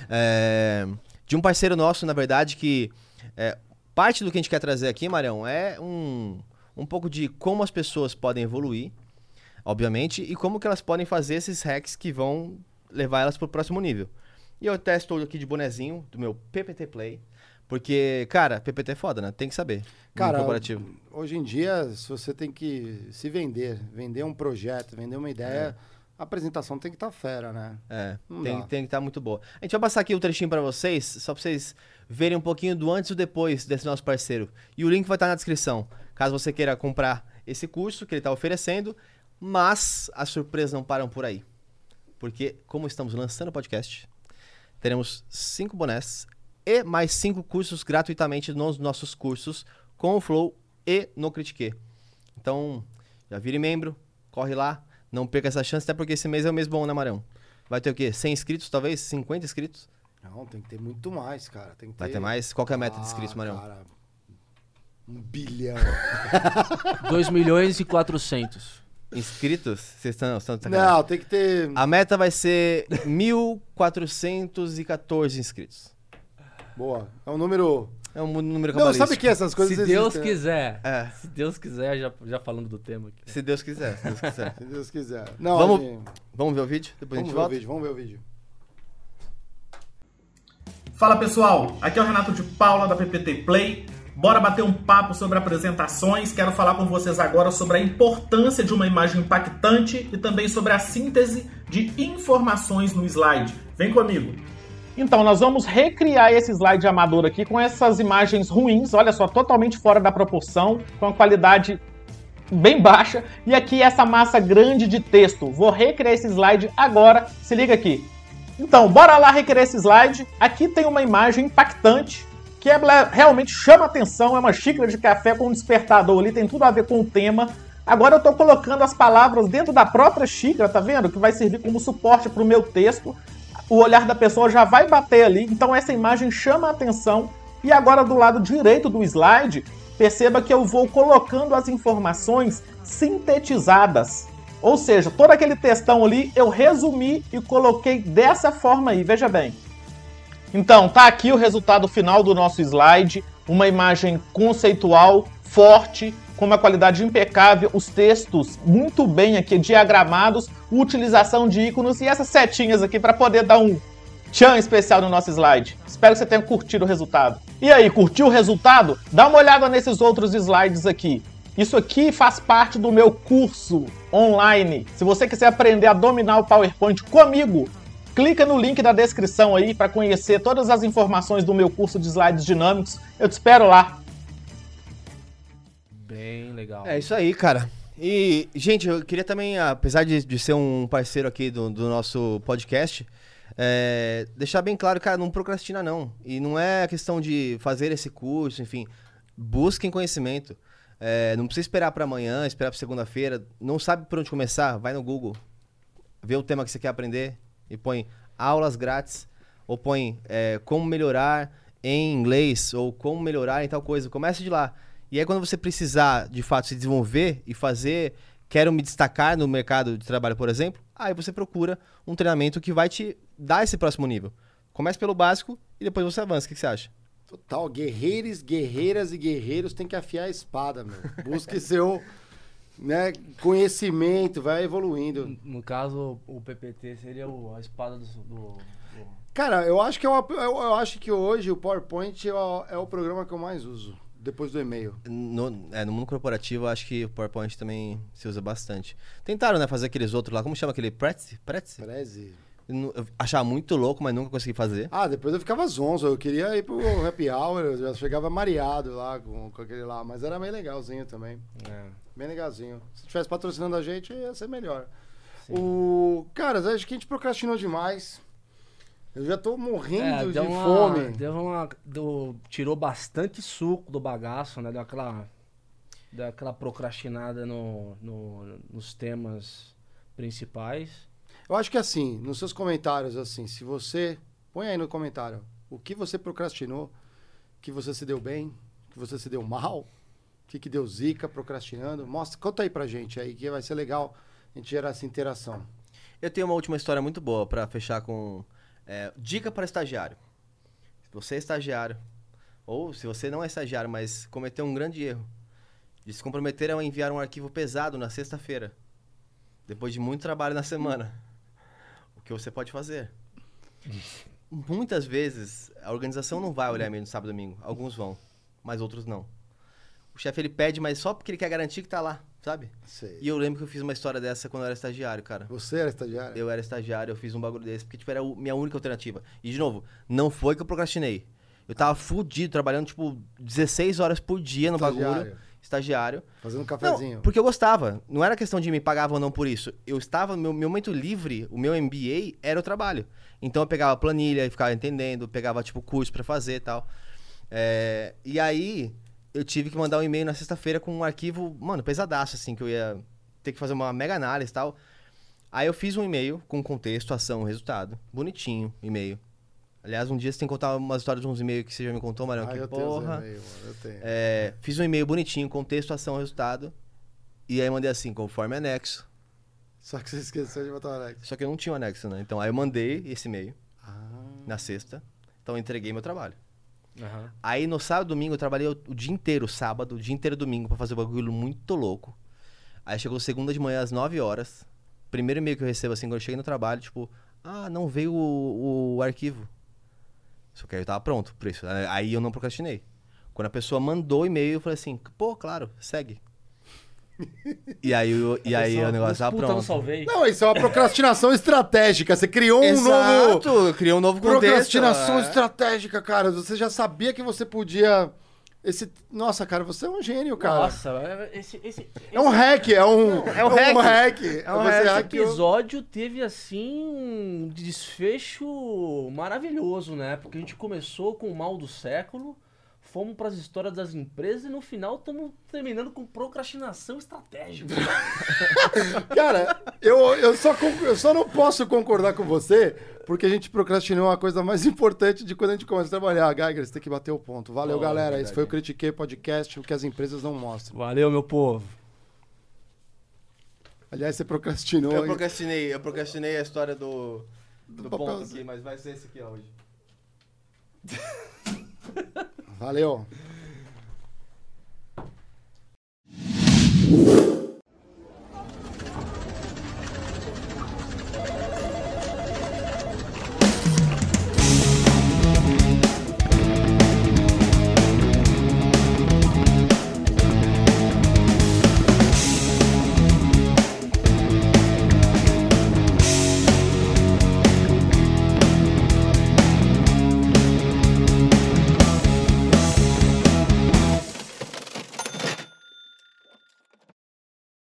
é, de um parceiro nosso, na verdade, que é, parte do que a gente quer trazer aqui, Marião, é um, um pouco de como as pessoas podem evoluir, obviamente, e como que elas podem fazer esses hacks que vão levar elas pro próximo nível. E eu até estou aqui de bonezinho do meu PPT Play, porque, cara, PPT é foda, né? Tem que saber. Cara, hoje em dia, se você tem que se vender, vender um projeto, vender uma ideia, a apresentação tem que estar fera, né? É, Não tem, dá. tem que estar muito boa. A gente vai passar aqui o trechinho pra vocês, só pra vocês verem um pouquinho do antes e depois desse nosso parceiro. E o link vai estar na descrição, caso você queira comprar esse curso que ele está oferecendo. Mas as surpresas não param por aí. Porque, como estamos lançando o podcast, teremos cinco bonés e mais cinco cursos gratuitamente nos nossos cursos com o Flow e no Critique. Então, já vire membro, corre lá, não perca essa chance, até porque esse mês é o mês bom, né, Marão? Vai ter o quê? 100 inscritos, talvez? 50 inscritos? Não, tem que ter muito mais, cara. Tem que Vai ter... ter mais? Qual que é a meta de Ah, inscritos, Marão? cara, um bilhão. 2 milhões e 400. Inscritos? Vocês estão, estão de? Não, tem que ter. A meta vai ser 1.414 inscritos. Boa. É um número. É um número Não, cabalístico. sabe que essas coisas Se Deus existem, quiser. É. Se Deus quiser, já, já falando do tema aqui. Se Deus quiser, se Deus quiser. Se Deus quiser. Não, Vamos- gente- Vamos ver o vídeo? Depois vamos a gente ver o volta? vídeo, vamos ver o vídeo. Fala pessoal, aqui é o Renato de Paula da PPT Play. Bora bater um papo sobre apresentações. Quero falar com vocês agora sobre a importância de uma imagem impactante e também sobre a síntese de informações no slide. Vem comigo. Então, nós vamos recriar esse slide amador aqui com essas imagens ruins, olha só, totalmente fora da proporção, com a qualidade bem baixa e aqui essa massa grande de texto. Vou recriar esse slide agora, se liga aqui. Então, bora lá recriar esse slide. Aqui tem uma imagem impactante que é, realmente chama atenção, é uma xícara de café com um despertador ali, tem tudo a ver com o tema. Agora eu estou colocando as palavras dentro da própria xícara, tá vendo? Que vai servir como suporte para o meu texto. O olhar da pessoa já vai bater ali, então essa imagem chama a atenção. E agora do lado direito do slide, perceba que eu vou colocando as informações sintetizadas. Ou seja, todo aquele textão ali eu resumi e coloquei dessa forma aí, veja bem. Então, tá aqui o resultado final do nosso slide, uma imagem conceitual, forte, com uma qualidade impecável, os textos muito bem aqui diagramados, utilização de íconos e essas setinhas aqui para poder dar um tchan especial no nosso slide. Espero que você tenha curtido o resultado. E aí, curtiu o resultado? Dá uma olhada nesses outros slides aqui. Isso aqui faz parte do meu curso online. Se você quiser aprender a dominar o PowerPoint comigo, clica no link da descrição aí para conhecer todas as informações do meu curso de slides dinâmicos. Eu te espero lá. Bem legal. É isso aí, cara. E, gente, eu queria também, apesar de, de ser um parceiro aqui do, do nosso podcast, é, deixar bem claro, cara, não procrastina não. E não é questão de fazer esse curso, enfim. Busquem conhecimento. É, não precisa esperar para amanhã, esperar para segunda-feira. Não sabe por onde começar? Vai no Google. Vê o tema que você quer aprender e põe aulas grátis. Ou põe é, como melhorar em inglês ou como melhorar em tal coisa. Comece de lá. E aí quando você precisar, de fato, se desenvolver e fazer... Quero me destacar no mercado de trabalho, por exemplo. Aí você procura um treinamento que vai te dar esse próximo nível. Comece pelo básico e depois você avança. O que, que você acha? Total. Guerreiros, guerreiras e guerreiros têm que afiar a espada, meu. Busque seu né, conhecimento, vai evoluindo. No caso, o PPT seria o, a espada do, do... Cara, eu acho que eu, eu, eu, acho que hoje o PowerPoint é o, é o programa que eu mais uso depois do e-mail. No, é, no mundo corporativo, eu acho que o PowerPoint também se usa bastante. Tentaram, né, fazer aqueles outros lá, como chama aquele Prezi? Prezi? Prezi. Eu achava muito louco, mas nunca consegui fazer. Ah, depois eu ficava zonzo. Eu queria ir pro happy hour, eu já chegava mareado lá com, com aquele lá. Mas era bem legalzinho também. É. Bem legalzinho. Se tivesse patrocinando a gente, ia ser melhor. Sim. O... Cara, acho que a gente procrastinou demais. Eu já tô morrendo é, de uma, fome. Deu uma, deu, tirou bastante suco do bagaço, né? Deu aquela, deu aquela procrastinada no, no, nos temas principais. Eu acho que assim, nos seus comentários, assim, se você. Põe aí no comentário o que você procrastinou, que você se deu bem, que você se deu mal, o que, que deu zica procrastinando. Mostra, conta aí pra gente aí, que vai ser legal a gente gerar essa interação. Eu tenho uma última história muito boa para fechar com é, dica para estagiário. Se você é estagiário, ou se você não é estagiário, mas cometeu um grande erro, de se comprometer a enviar um arquivo pesado na sexta-feira, depois de muito trabalho na semana, o que você pode fazer? Muitas vezes a organização não vai olhar no sábado e domingo. Alguns vão, mas outros não. O chefe ele pede, mas só porque ele quer garantir que tá lá sabe? Sei. E eu lembro que eu fiz uma história dessa quando eu era estagiário, cara. Você era estagiário? Eu era estagiário, eu fiz um bagulho desse, porque, tipo, era a minha única alternativa. E, de novo, não foi que eu procrastinei. Eu tava fudido, trabalhando, tipo, 16 horas por dia no estagiário. bagulho. Estagiário. Fazendo um cafezinho. Não, porque eu gostava. Não era questão de me pagava ou não por isso. Eu estava, meu, meu momento livre, o meu MBA era o trabalho. Então eu pegava planilha e ficava entendendo, pegava, tipo, curso para fazer e tal. É, e aí, eu tive que mandar um e-mail na sexta-feira com um arquivo, mano, pesadaço, assim, que eu ia ter que fazer uma mega análise e tal. Aí eu fiz um e-mail com contexto, ação, resultado. Bonitinho, e-mail. Aliás, um dia você tem que contar umas histórias de uns e-mails que você já me contou, Marião, ah, que eu porra. Tenho mano, eu tenho. É, fiz um e-mail bonitinho, contexto, ação, resultado. E aí mandei assim, conforme anexo. Só que você esqueceu de botar o anexo. Só que eu não tinha o anexo, né? Então aí eu mandei esse e-mail ah. na sexta. Então eu entreguei meu trabalho. Uhum. Aí no sábado e domingo eu trabalhei o, o, dia inteiro, sábado, o dia inteiro domingo, para fazer um bagulho muito louco. Aí chegou segunda de manhã às 9 horas. Primeiro e-mail que eu recebo assim, quando eu cheguei no trabalho, tipo, ah, não veio o, o arquivo. Só que aí eu tava pronto por isso. Aí eu não procrastinei. Quando a pessoa mandou o e-mail, eu falei assim, pô, claro, segue. E aí, o, e aí o negócio tava pronto. Salvei. Não, isso é uma procrastinação estratégica. Você criou um Exato, novo. criou um novo contexto. Procrastinação é. estratégica, cara. Você já sabia que você podia Esse, nossa, cara, você é um gênio, cara. Nossa, é- esse, esse, É um hack, é um, é um hack. hack. É um Você. Esse hackeou. episódio teve assim um desfecho maravilhoso, né? Porque a gente começou com o mal do século, fomos para as histórias das empresas e no final estamos terminando com procrastinação estratégica. Cara, eu, eu, só, eu só não posso concordar com você, porque a gente procrastinou a coisa mais importante de quando a gente começa a trabalhar. Geiger, você tem que bater o ponto. Valeu, Oh, galera. verdade. Esse foi o Critiquei Podcast, o que as empresas não mostram. Valeu, meu povo. Aliás, você procrastinou. Eu procrastinei, eu procrastinei a história do, do, Do ponto aqui, mas vai ser esse aqui ó, hoje. Valeu.